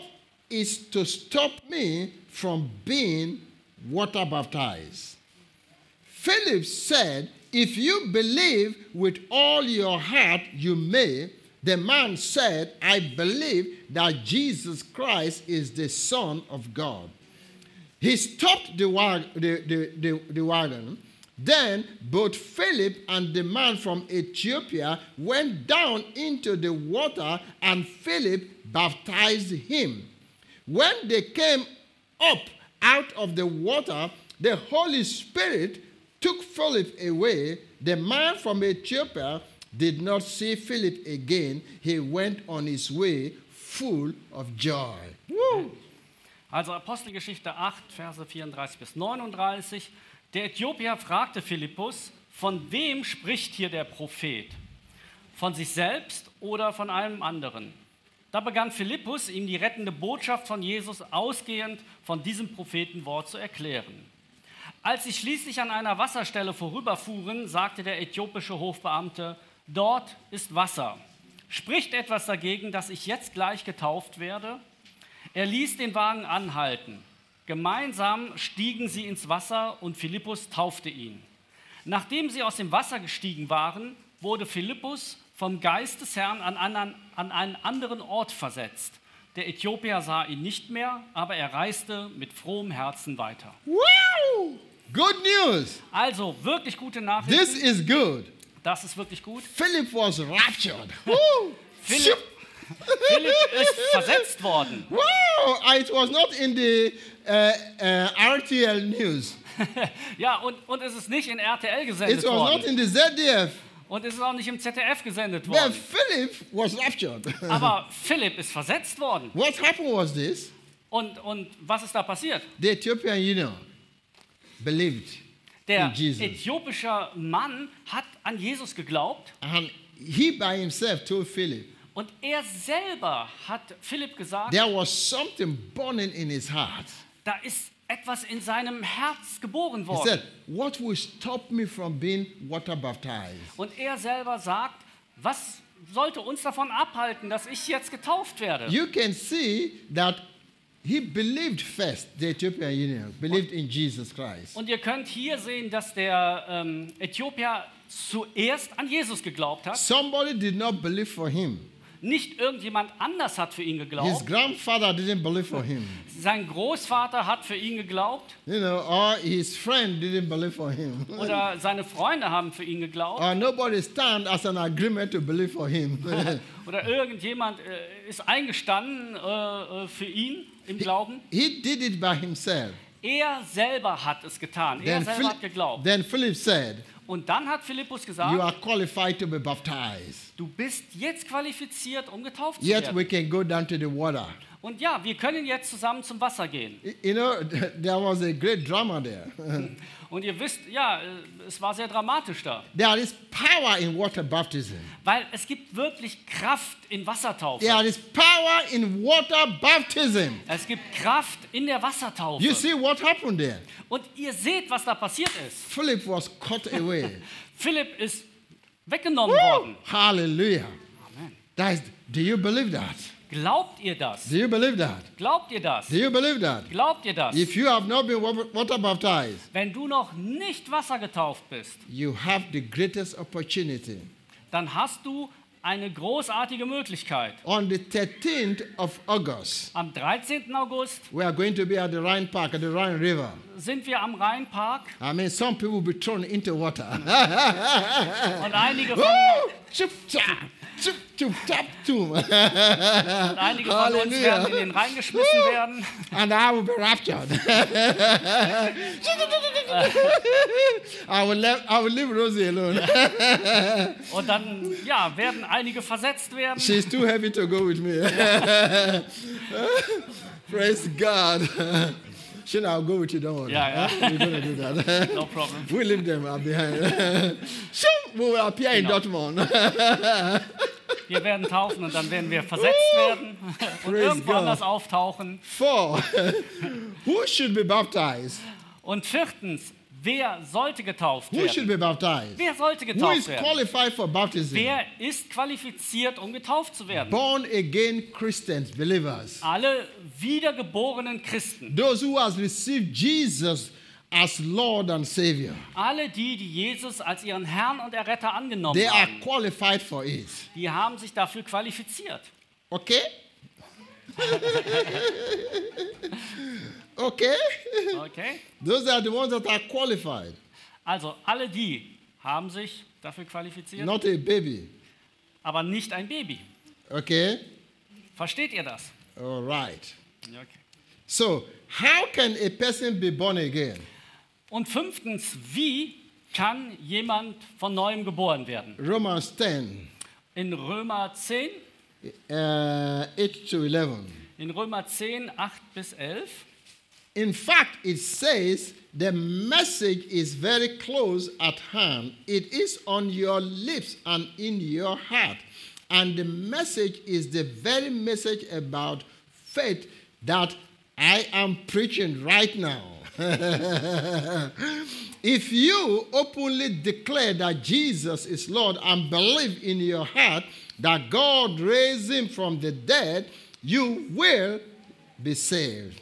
S2: is to stop me from being water baptized? Philip said, If you believe with all your heart, you may. The man said, I believe that Jesus Christ is the Son of God. He stopped the, wag- the, the, the, the wagon. Then both Philip and the man from Ethiopia went down into the water, and Philip baptized him. When they came up out of the water, the Holy Spirit took Philip away. The man from Ethiopia did not see Philip again. He went on his way full of joy. Woo!
S1: Also Apostelgeschichte 8, Verse 34 bis 39. Der Äthiopier fragte Philippus, von wem spricht hier der Prophet? Von sich selbst oder von einem anderen? Da begann Philippus, ihm die rettende Botschaft von Jesus ausgehend von diesem Prophetenwort zu erklären. Als sie schließlich an einer Wasserstelle vorüberfuhren, sagte der äthiopische Hofbeamte, dort ist Wasser. Spricht etwas dagegen, dass ich jetzt gleich getauft werde? Er ließ den Wagen anhalten. Gemeinsam stiegen sie ins Wasser und Philippus taufte ihn. Nachdem sie aus dem Wasser gestiegen waren, wurde Philippus vom Geist des Herrn an, anderen, an einen anderen Ort versetzt. Der Äthiopier sah ihn nicht mehr, aber er reiste mit frohem Herzen weiter.
S2: Wow! Good news.
S1: Also wirklich gute
S2: This
S1: Nachrichten.
S2: is good.
S1: Das ist wirklich gut.
S2: Philip was raptured. Woo!
S1: Philipp, ist versetzt worden.
S2: Wow! It was not in the uh, uh, RTL news. [LAUGHS]
S1: Ja, und, und es ist nicht in RTL gesendet
S2: It was not
S1: worden.
S2: in the ZDF.
S1: Und es ist auch nicht im ZDF gesendet
S2: But
S1: worden.
S2: Philip was raptured. [LAUGHS]
S1: Aber [LAUGHS] Philipp ist versetzt worden.
S2: what happened was this:
S1: Und, und was ist da passiert?
S2: the Ethiopian eunuch believed,
S1: Der
S2: In Jesus.
S1: äthiopische Mann hat an Jesus geglaubt
S2: and he by himself told Philip
S1: und er selber hat Philipp gesagt,
S2: there was something burning in his heart.
S1: da ist etwas in seinem Herz geboren
S2: He
S1: worden.
S2: said, "What will stop me from being water baptized?"
S1: Und er selber sagt, was sollte uns davon abhalten, dass ich jetzt getauft werde?
S2: You can see that he believed first. The Ethiopian eunuch believed in Jesus Christ.
S1: Und ihr könnt hier sehen, dass der ähm, Äthiopier zuerst an Jesus geglaubt hat.
S2: Somebody did not believe for him.
S1: Nicht irgendjemand anders hat für ihn
S2: His
S1: geglaubt.
S2: grandfather didn't believe for him.
S1: Sein Großvater hat für ihn geglaubt.
S2: You know, or his friend didn't believe for him.
S1: Oder [LAUGHS] seine Freunde haben für ihn geglaubt.
S2: or nobody stand as an agreement to believe for him. [LAUGHS] [LAUGHS]
S1: Oder irgendjemand äh, ist eingestanden äh, äh, für ihn im Glauben.
S2: he did it by himself.
S1: Er selber hat es getan. Er
S2: Then,
S1: selber
S2: Phil-
S1: hat geglaubt.
S2: then Philip said,
S1: Und dann hat Philippus
S2: You
S1: gesagt,
S2: are qualified to be baptized.
S1: du bist jetzt qualifiziert, um getauft zu
S2: Yet
S1: werden.
S2: we can go down to the water.
S1: Und ja, wir können jetzt zusammen zum Wasser gehen.
S2: You know, [LAUGHS] there was a great drama there. [LAUGHS]
S1: Und ihr wisst, ja, äh, es war sehr dramatisch da.
S2: there is power in water baptism.
S1: Weil es gibt wirklich Kraft in Wassertaufe.
S2: There is power in water baptism.
S1: Es gibt Kraft in der Wassertaufe.
S2: You see what happened there?
S1: Und ihr seht, was da passiert ist.
S2: Philip was caught away. [LAUGHS]
S1: Philipp ist weggenommen worden.
S2: Hallelujah.
S1: Amen.
S2: That is, do you believe that?
S1: Glaubt ihr das?
S2: Do you believe that?
S1: Glaubt ihr das?
S2: Do you believe that?
S1: Glaubt ihr das?
S2: If you have not been wa- water baptized,
S1: Wenn du noch nicht wassergetauft bist,
S2: you have the greatest opportunity.
S1: dann hast du eine großartige Möglichkeit.
S2: On the 13th of August,
S1: Am 13. August
S2: we are going to be at the Rhine Park, at the Rhine River.
S1: sind wir am Rheinpark
S2: I mean, some people will be thrown into water.
S1: und einige [LAUGHS] von,
S2: Chup, chup, chap, tum.
S1: und einige von uns werden in den Rhein geschmissen werden.
S2: and I will be raptured. [LAUGHS] I will, leave, I will leave Rosie alone.
S1: Und dann ja, werden einige versetzt werden.
S2: She's too heavy to go with me. [LAUGHS] Praise God. Shouldn't I'll go with you, don't worry.
S1: Yeah, yeah. [LAUGHS]
S2: We're going to do that. [LAUGHS]
S1: No problem.
S2: we leave them uh, behind. [LAUGHS] We will appear in
S1: Genau.
S2: Dortmund.
S1: Wir werden taufen und dann werden wir versetzt werden und irgendwo anders auftauchen.
S2: Four, who should be baptized?
S1: Und viertens, wer sollte getauft
S2: Who should
S1: werden?
S2: be baptized?
S1: Wer sollte
S2: Who
S1: getauft
S2: is
S1: werden?
S2: qualified for baptism?
S1: Wer ist qualifiziert, um getauft zu werden?
S2: Born again Christians, believers.
S1: Alle wiedergeborenen Christen.
S2: Those who has received Jesus as Lord and Savior.
S1: Alle die, die Jesus als ihren Herrn und Erretter angenommen
S2: They are
S1: haben,
S2: qualified for it.
S1: die haben sich dafür qualifiziert.
S2: Okay? [LAUGHS] okay?
S1: Okay? [LAUGHS]
S2: Those are the ones that are qualified,
S1: Also alle die haben sich dafür qualifiziert,
S2: not a baby.
S1: aber nicht ein Baby.
S2: Okay?
S1: Versteht ihr das?
S2: All right.
S1: Okay.
S2: So, how can a person be born again?
S1: Und fünftens, wie kann jemand von neuem geboren werden?
S2: Romans 10,
S1: In Römer 10,
S2: uh, 8 to 11.
S1: in Römer 10, 8 bis 11.
S2: In fact, it says the message is very close at hand. It is on your lips and in your heart. And the message is the very message about faith that I am preaching right now. [LAUGHS] if you openly declare that Jesus is Lord and believe in your heart that God raised him from the dead, you will be saved.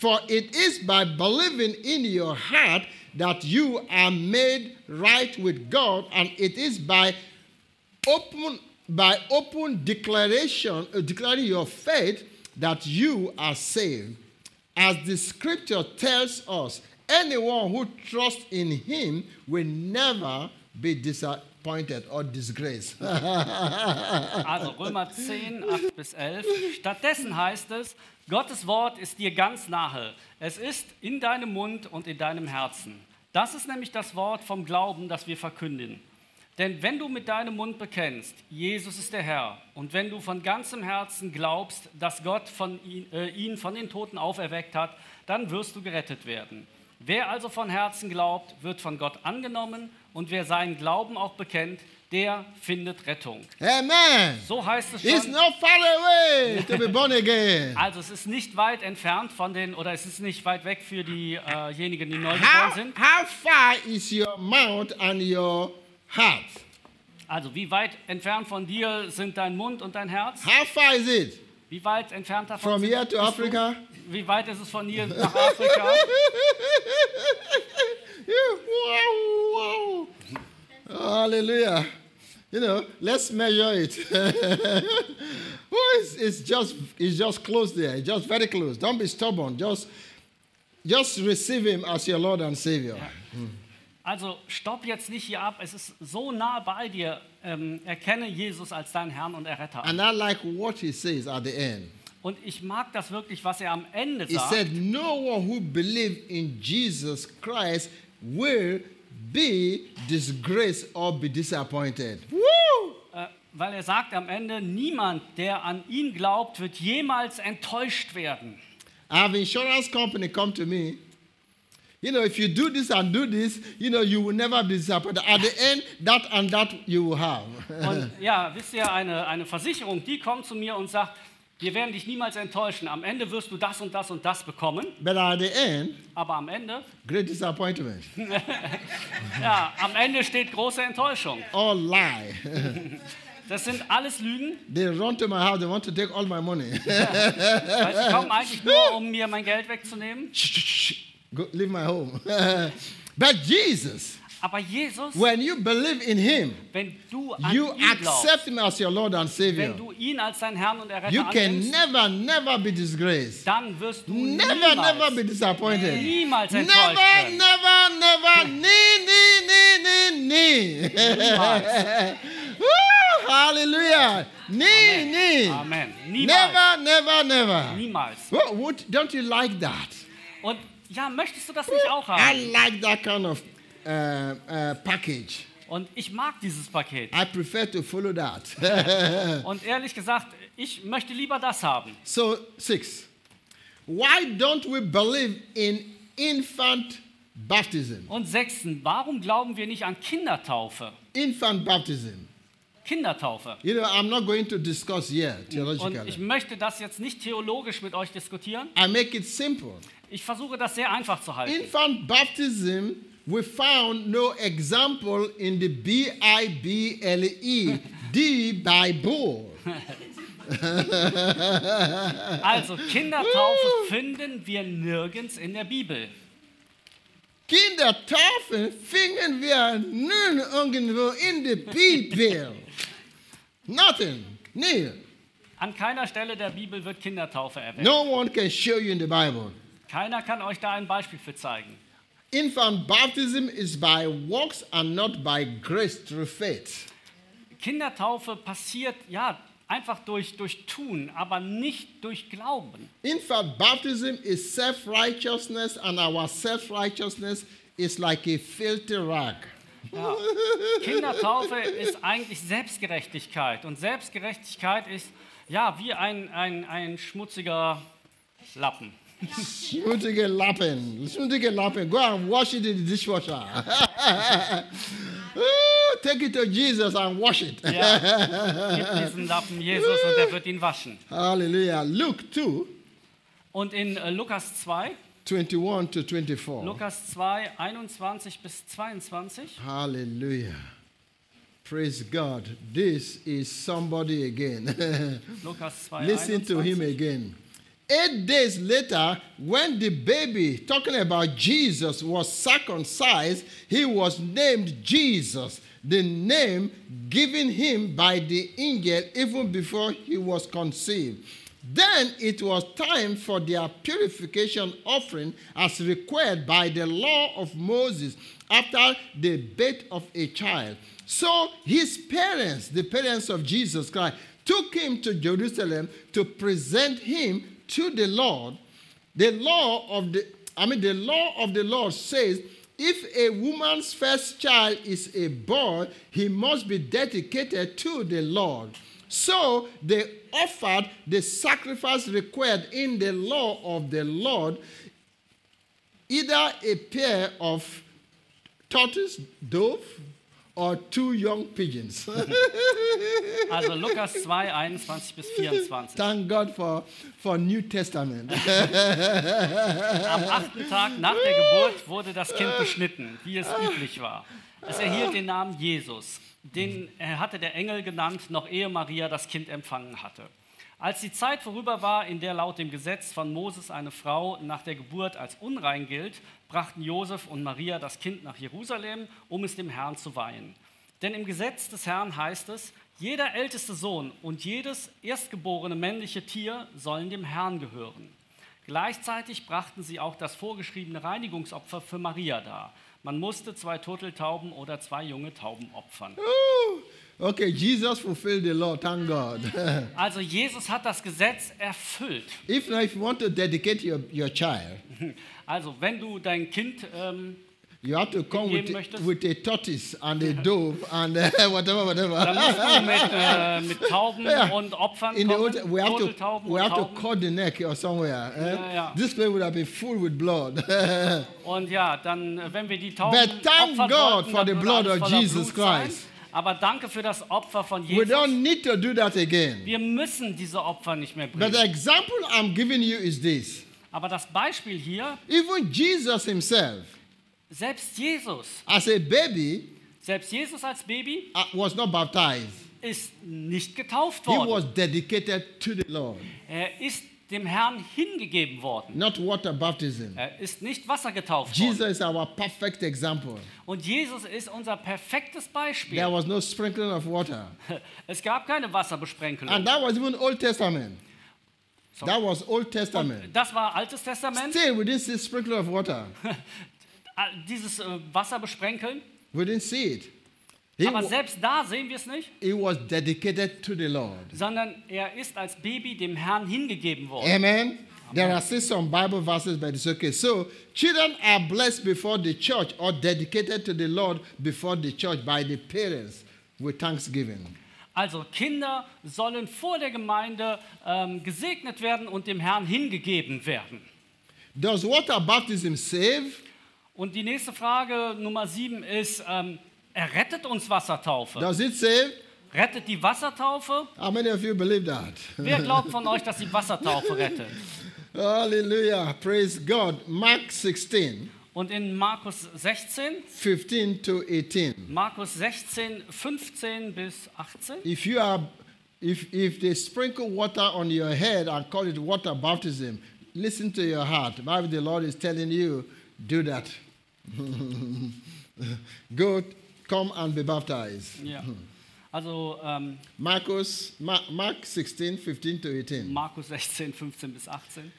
S2: For it is by believing in your heart that you are made right with God, and it is by open by open declaration, uh, declaring your faith that you are saved. As the scripture tells us, anyone who trusts in him will never be disappointed or disgraced. [LAUGHS]
S1: Also Römer 10, 8 bis 11. Stattdessen heißt es, Gottes Wort ist dir ganz nahe. Es ist in deinem Mund und in deinem Herzen. Das ist nämlich das Wort vom Glauben, das wir verkünden. Denn wenn du mit deinem Mund bekennst, Jesus ist der Herr, und wenn du von ganzem Herzen glaubst, dass Gott von ihn, äh, ihn von den Toten auferweckt hat, dann wirst du gerettet werden. Wer also von Herzen glaubt, wird von Gott angenommen, und wer seinen Glauben auch bekennt, der findet Rettung.
S2: Amen.
S1: So heißt es
S2: It's
S1: schon.
S2: not far away [LAUGHS] to be born again.
S1: Also es ist nicht weit entfernt von den, oder es ist nicht weit weg für diejenigen, die neu geboren
S2: How,
S1: sind.
S2: how far is your mouth and your heart?
S1: Also wie weit entfernt von dir sind dein Mund und dein Herz?
S2: How far is it?
S1: Wie weit entfernt davon
S2: From here to Africa?
S1: Du? Wie weit ist es von hier nach Afrika? [LAUGHS]
S2: wow, wow. Hallelujah. You know, let's measure it. [LAUGHS] it's, it's just it's just close there. It's just very close. Don't be stubborn. Just just receive him as your Lord and Savior.
S1: Also stopp jetzt nicht hier ab. Es ist so nah bei dir. Ähm, erkenne Jesus als deinen Herrn und Erretter.
S2: And I like what he says at the end.
S1: Und ich mag das wirklich, was er am Ende
S2: He
S1: sagt.
S2: said, No one who believes in Jesus Christ will be disgraced or be disappointed. Woo!
S1: Äh, weil er sagt am Ende, niemand, der an ihn glaubt, wird jemals enttäuscht werden.
S2: I have insurance company come to me. You know, if you do this and do this, you know, you will never be disappointed. At the end, that and that you will have.
S1: Und ja, wisst ihr, eine, eine Versicherung, die kommt zu mir und sagt, wir werden dich niemals enttäuschen. Am Ende wirst du das und das und das bekommen.
S2: But at the end,
S1: Aber am Ende,
S2: great disappointment. [LAUGHS]
S1: ja, am Ende steht große Enttäuschung.
S2: All lie.
S1: Das sind alles Lügen,
S2: they run to my house, they want to take all my money. [LAUGHS]
S1: weil sie kommen eigentlich nur, um mir mein Geld wegzunehmen.
S2: Go leave my home. [LAUGHS] but Jesus,
S1: Aber Jesus,
S2: when you believe in him,
S1: wenn du an
S2: you
S1: ihn glaubst,
S2: accept him as your Lord and Savior.
S1: wenn du ihn als deinen Herrn und Erretter
S2: You can
S1: annimmst,
S2: never, never be disgraced.
S1: dann wirst du
S2: Never,
S1: niemals,
S2: never be disappointed.
S1: niemals
S2: Never,
S1: enttäuscht werden.
S2: never, never. Nee, nee, nee, nee, nee. Woo, hallelujah. Nee, nee.
S1: Amen. Niemals.
S2: Never, never, never.
S1: Niemals.
S2: Well, would, don't you like that?
S1: Und ja, möchtest du das nicht auch
S2: I like that kind of uh, uh, package.
S1: Und ich mag dieses Paket.
S2: I prefer to follow that. [LAUGHS]
S1: Und ehrlich gesagt, ich möchte lieber das haben.
S2: so, six. Why don't we believe in infant baptism?
S1: Und sechsten, warum glauben wir nicht an Kindertaufe?
S2: Infant baptism.
S1: Kindertaufe.
S2: You know, I'm not going to discuss here
S1: Und ich
S2: theologically.
S1: möchte das jetzt nicht theologisch mit euch diskutieren.
S2: I make it simple.
S1: Ich versuche das sehr einfach zu halten.
S2: Infant baptism, we found no example in the B I B L E, the Bible. [LAUGHS]
S1: Also Kindertaufe finden wir nirgends in der Bibel.
S2: Kindertaufen finden wir nun irgendwo in der Bibel. Nothing. Nee.
S1: An keiner Stelle der Bibel wird Kindertaufe erwähnt.
S2: No one can show you in the Bible.
S1: Keiner kann euch da ein Beispiel für zeigen.
S2: Infant baptism is by works and not by grace through faith.
S1: Kindertaufe passiert ja einfach durch, durch Tun, aber nicht durch Glauben.
S2: Infant baptism is self righteousness, and our self righteousness is like a filthy rag.
S1: Ja. Kindertaufe ist eigentlich Selbstgerechtigkeit und Selbstgerechtigkeit ist ja wie ein, ein, ein schmutziger Lappen.
S2: Schmutzige Lappen. Schmutzige Lappen. Go and wash it in the dishwasher. Ooh, [LAUGHS] Take it to Jesus and wash it.
S1: Ja, gib diesen Lappen Jesus und er wird ihn waschen.
S2: Hallelujah. Luke 2
S1: Und in äh, Lukas 2,
S2: 21 to 24.
S1: Lukas 2, 21 bis 22,
S2: Hallelujah. Praise God. This is somebody again. [LAUGHS]
S1: Lukas 2,
S2: Listen to him
S1: 21.
S2: again. Eight days later, when the baby, talking about Jesus, was circumcised, he was named Jesus, the name given him by the angel even before he was conceived. Then it was time for their purification offering as required by the law of Moses after the birth of a child. So his parents, the parents of Jesus Christ, took him to Jerusalem to present him to the Lord. The law of the I mean the law of the Lord says if a woman's first child is a boy, he must be dedicated to the Lord. So they offered the sacrifice required in the law of the Lord, either a pair of tortoise, dove, or two young pigeons. [LAUGHS]
S1: Also Lukas 2, 21 bis 24.
S2: Thank God for, for New Testament. [LAUGHS]
S1: Am achten Tag nach der Geburt wurde das Kind beschnitten, wie es üblich war. Es erhielt den Namen Jesus. Den hatte der Engel genannt, noch ehe Maria das Kind empfangen hatte. Als die Zeit vorüber war, in der laut dem Gesetz von Moses eine Frau nach der Geburt als unrein gilt, brachten Josef und Maria das Kind nach Jerusalem, um es dem Herrn zu weihen. Denn im Gesetz des Herrn heißt es, jeder älteste Sohn und jedes erstgeborene männliche Tier sollen dem Herrn gehören. Gleichzeitig brachten sie auch das vorgeschriebene Reinigungsopfer für Maria dar. Man musste zwei Turteltauben oder zwei junge Tauben opfern.
S2: Okay, Jesus fulfilled the law, thank God. [LAUGHS]
S1: Also Jesus hat das Gesetz erfüllt.
S2: if now, if you want to dedicate your, your child, [LAUGHS]
S1: Also wenn du dein Kind, ähm,
S2: you have to come with,
S1: möchtest?
S2: with a tortoise and a dove and [LAUGHS] uh, whatever,
S1: dann
S2: whatever.
S1: musst du mit, äh, mit Tauben
S2: Yeah.
S1: und Opfern
S2: In the
S1: kommen,
S2: old, we have to we have to
S1: Tauben.
S2: cut the neck or somewhere. eh?
S1: Yeah, yeah.
S2: This place would have been full with blood.
S1: Und ja, dann, äh, wenn wir die Tauben
S2: But thank God
S1: wollten,
S2: for the blood of Jesus
S1: Blut sein. Aber danke für das Opfer von
S2: we
S1: Jesus.
S2: don't need to do that again.
S1: Wir müssen diese Opfer nicht mehr
S2: But the
S1: bringen.
S2: example I'm giving you is this.
S1: Aber das Beispiel hier,
S2: Even Jesus himself,
S1: selbst Jesus,
S2: as a baby,
S1: selbst Jesus als Baby
S2: uh, was not baptized.
S1: ist nicht getauft
S2: He was
S1: worden.
S2: dedicated to the Lord,
S1: Er ist dem Herrn hingegeben worden.
S2: not water baptism.
S1: Er ist nicht Wasser getauft
S2: Jesus
S1: worden.
S2: is our perfect example.
S1: Und Jesus ist unser perfektes
S2: There
S1: Beispiel.
S2: was no sprinkling of water. [LAUGHS]
S1: Es gab keine Wasserbesprenkelung.
S2: And that was even Old Testament.
S1: So.
S2: That was Old Testament.
S1: Das war Altes Testament.
S2: Still, we didn't see sprinkling of water. [LAUGHS]
S1: Dieses äh, Wasserbesprenkeln.
S2: We didn't see it.
S1: Aber selbst da sehen wir es nicht,
S2: he was dedicated to the Lord.
S1: sondern er ist als Baby dem Herrn hingegeben worden.
S2: Amen. There are still some Bible verses, but it's okay. So, children are blessed before the church or dedicated to the Lord before the church by the parents with thanksgiving.
S1: Also Kinder sollen vor der Gemeinde ähm, gesegnet werden und dem Herrn hingegeben werden.
S2: Does water baptism save?
S1: Und die nächste Frage, Nummer sieben, ist, ähm, errettet uns Wassertaufe?
S2: Does it save?
S1: Rettet die Wassertaufe?
S2: How many of you believe that?
S1: Wer glaubt von euch, dass die Wassertaufe rettet?
S2: Hallelujah. Praise God. Mark 16,
S1: Und in Markus 16,
S2: 15 to 18.
S1: Markus 16, 15 bis 18,
S2: If you are if if they sprinkle water on your head and call it water baptism, listen to your heart. Maybe the Lord is telling you, do that. [LAUGHS] Go come and be baptized.
S1: Yeah. Hmm. Also ähm,
S2: Marcus Ma- Mark 16, 15 to 18.
S1: Markus 16, 15 bis 18.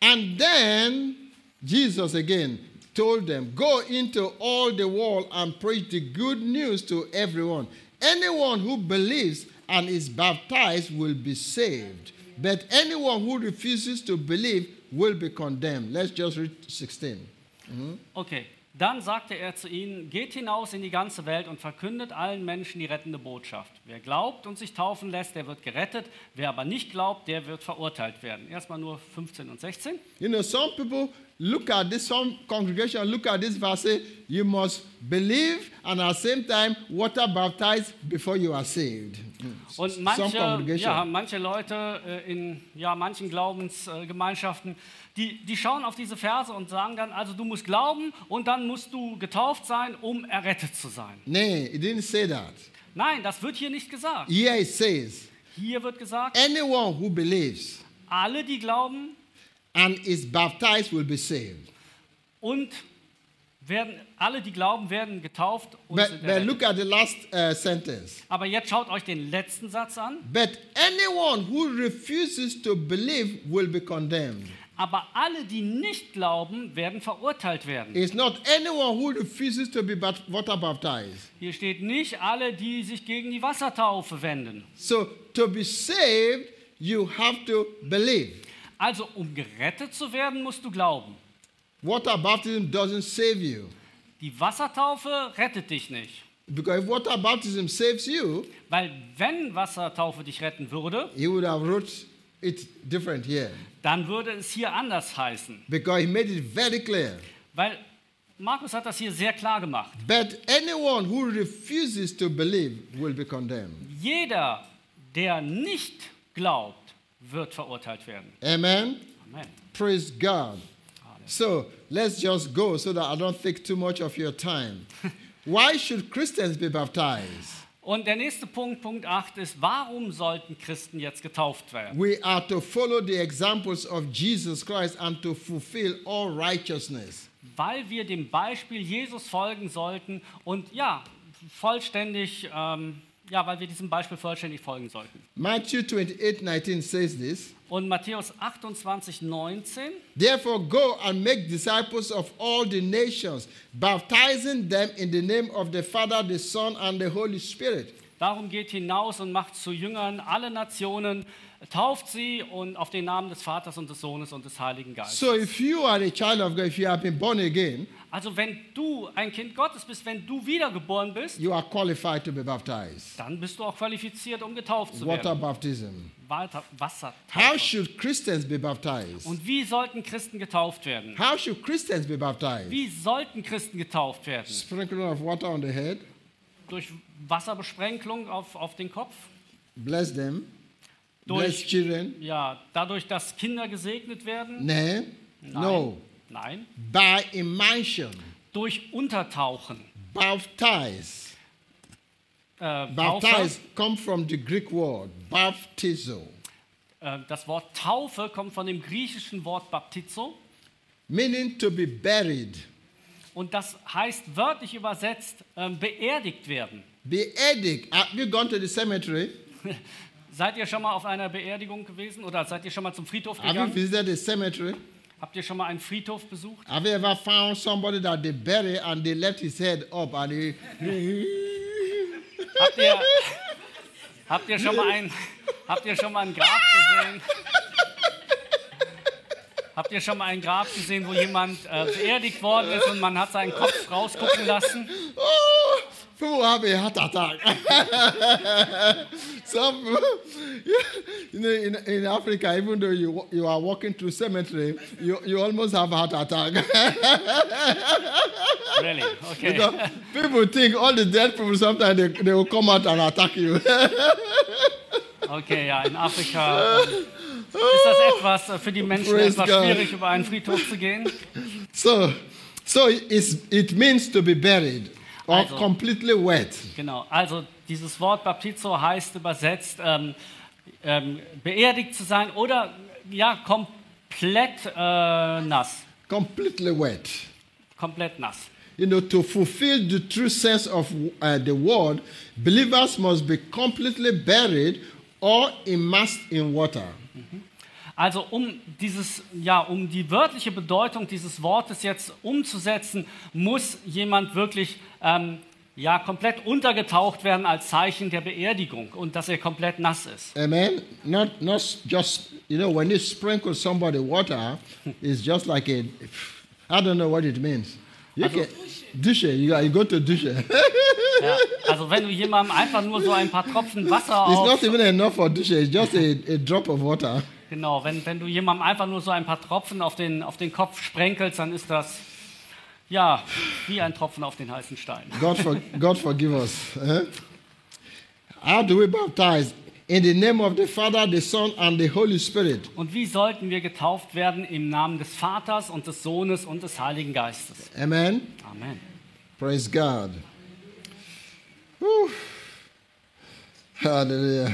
S2: And then Jesus again told them, Go into all the world and preach the good news to everyone. Anyone who believes and is baptized will be saved, but anyone who refuses to believe will be condemned. Let's just read 16. Mm-hmm.
S1: Okay, dann sagte er zu ihnen, geht hinaus in die ganze Welt und verkündet allen Menschen die rettende Botschaft. Wer glaubt und sich taufen lässt, der wird gerettet. Wer aber nicht glaubt, der wird verurteilt werden. Erstmal nur 15 und 16.
S2: You know, some people look at this, some congregation look at this verse, you must believe and at the same time water baptized before you are saved.
S1: Und
S2: some
S1: manche, ja, manche Leute äh, in ja, manchen Glaubensgemeinschaften, die, die schauen auf diese Verse und sagen dann, also du musst glauben und dann musst du getauft sein, um errettet zu sein.
S2: Nay, it didn't say that.
S1: Nein, das wird hier nicht gesagt.
S2: Here it says,
S1: Hier wird gesagt,
S2: anyone who believes
S1: alle, die glauben
S2: and is baptized will be saved.
S1: und werden, alle, die glauben, werden getauft und
S2: But,
S1: sind
S2: but look at the last uh, sentence.
S1: Aber jetzt schaut euch den letzten Satz an.
S2: But anyone who refuses to believe will be condemned.
S1: Aber alle, die nicht glauben, werden verurteilt werden.
S2: It's not anyone who refuses to be water baptized.
S1: Hier steht nicht alle, die sich gegen die Wassertaufe wenden.
S2: So to be saved, you have to believe.
S1: Also, um gerettet zu werden, musst du glauben.
S2: Water baptism doesn't save you.
S1: Die Wassertaufe rettet dich nicht.
S2: Because if water baptism saves you,
S1: Weil wenn Wassertaufe dich retten würde,
S2: he would have wrote it different here.
S1: dann würde es hier anders heißen.
S2: Because he made it very clear.
S1: Weil Markus hat das hier sehr klar gemacht.
S2: But anyone who refuses to believe will be condemned.
S1: Jeder, der nicht glaubt, wird verurteilt werden.
S2: Amen.
S1: Amen.
S2: Praise God. So let's just go so that I don't take too much of your time. [LAUGHS] Why should Christians be baptized?
S1: Und der nächste Punkt, Punkt 8, ist, warum sollten Christen jetzt getauft werden?
S2: We are to follow the examples of Jesus Christ and to fulfill all righteousness.
S1: Weil wir dem Beispiel Jesus folgen sollten und ja, vollständig, ähm, ja, weil wir diesem Beispiel vollständig folgen sollten.
S2: Matthew 28 19 says this.
S1: Und Matthäus 28, 19.
S2: Therefore, go and make disciples of all the nations, baptizing them in the name of the Father, the Son, and the Holy Spirit.
S1: Darum geht hinaus und macht zu Jüngern alle Nationen, tauft sie und auf den Namen des Vaters und des Sohnes und des Heiligen Geistes.
S2: So, if you are a child of God, if you have been born again,
S1: Also wenn du ein Kind Gottes bist, wenn du wiedergeboren bist,
S2: you are qualified to be baptized.
S1: dann bist du auch qualifiziert, um getauft zu
S2: Water
S1: werden.
S2: baptism.
S1: Water,
S2: How
S1: Wassertaufe.
S2: should Christians be baptized?
S1: Und wie sollten Christen getauft werden?
S2: How should Christians be baptized?
S1: Wie sollten Christen getauft werden?
S2: Sprinkling of water on the head,
S1: Durch Wasserbesprenkelung auf, auf den Kopf?
S2: bless them,
S1: Durch-. Ja, dadurch, dass Kinder gesegnet werden?
S2: No, no.
S1: Nein.
S2: By immersion,
S1: Durch Untertauchen.
S2: baptize.
S1: Äh,
S2: Baptize come from the Greek word baptizo,
S1: äh, das Wort Taufe kommt von dem griechischen Wort Baptizo
S2: meaning to be buried.
S1: und das heißt wörtlich übersetzt ähm, beerdigt werden.
S2: Beerdig. Have you gone to the cemetery? [LAUGHS]
S1: Seid ihr schon mal auf einer Beerdigung gewesen oder seid ihr schon mal zum Friedhof
S2: Have you
S1: gegangen?
S2: visited the cemetery?
S1: Habt ihr schon mal einen Friedhof besucht?
S2: Have you ever found somebody that they bury and they left his head up and they [LAUGHS]
S1: Habt ihr, habt ihr schon mal ein, habt ihr schon mal ein Grab gesehen? Habt ihr schon mal ein Grab gesehen, wo jemand äh, beerdigt worden ist und man hat seinen Kopf rausgucken lassen?
S2: Oh, people have a heart attack. [LAUGHS] Some, [LAUGHS] you know, in, in Africa, even though you, you are walking through cemetery, you, you almost have a heart attack. [LAUGHS]
S1: Really? Okay.
S2: because people think all the dead people, sometimes they, they will come out and attack you.
S1: Okay, ja, in Afrika ähm, um, ist das etwas äh, für die Menschen
S2: Praise
S1: etwas
S2: God.
S1: schwierig, über einen Friedhof zu gehen.
S2: so so it's, it means to be buried or
S1: Also-
S2: completely wet.
S1: Genau, also dieses Wort Baptizo heißt übersetzt ähm, ähm, beerdigt zu sein oder ja, komplett äh, nass.
S2: Completely wet.
S1: Komplett nass.
S2: You know, to fulfill the true sense of uh, the word, believers must be completely buried or immersed in water.
S1: Also um dieses, ja, um die wörtliche Bedeutung dieses Wortes jetzt umzusetzen, muss jemand wirklich ähm, ja, komplett untergetaucht werden als Zeichen der Beerdigung und dass er komplett nass ist.
S2: Amen. Not not just you know when you sprinkle somebody water, it's just like a I don't know what it means. You
S1: Also-
S2: can dusche. You, you go to dusche.
S1: Ja, also wenn du jemandem einfach nur so ein paar Tropfen Wasser
S2: it's
S1: auf,
S2: not even enough for dusche. It's just a, a drop of water.
S1: Genau, wenn, wenn du jemandem einfach nur so ein paar Tropfen auf den, auf den Kopf sprenkelst, dann ist das ja wie ein Tropfen auf den heißen Stein.
S2: God for God forgive us. eh? How do we baptize? In the name of the Father, the Son, and the Holy Spirit.
S1: Und wie sollten wir getauft werden im Namen des Vaters und des Sohnes und des Heiligen Geistes?
S2: Amen.
S1: Amen.
S2: Praise God. Whew. Hallelujah.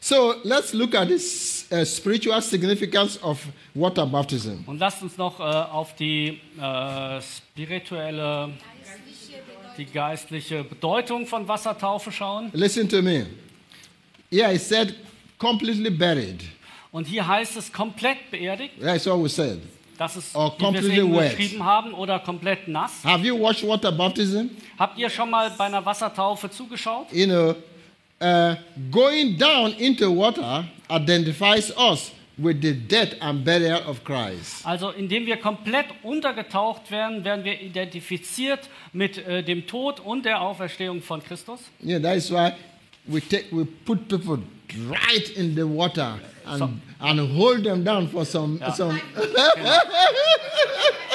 S2: So let's look at this uh, spiritual significance of water baptism.
S1: Und lasst uns noch äh, auf die äh, spirituelle, die geistliche Bedeutung von Wassertaufe schauen.
S2: Listen to me. Yeah, it said completely buried.
S1: Und hier heißt es komplett beerdigt.
S2: That's what we said.
S1: Das ist,
S2: Or
S1: wie wir es eben geschrieben haben, oder komplett nass.
S2: Have you watched water baptism?
S1: Habt ihr schon mal bei einer Wassertaufe zugeschaut?
S2: You know, uh, going down into water identifies us with the death and burial of Christ.
S1: Also indem wir komplett untergetaucht werden, werden wir identifiziert mit äh, dem Tod und der Auferstehung von Christus.
S2: Yeah, that is why we take we put people right in the water and
S1: So-
S2: and hold them down for some
S1: Yeah.
S2: some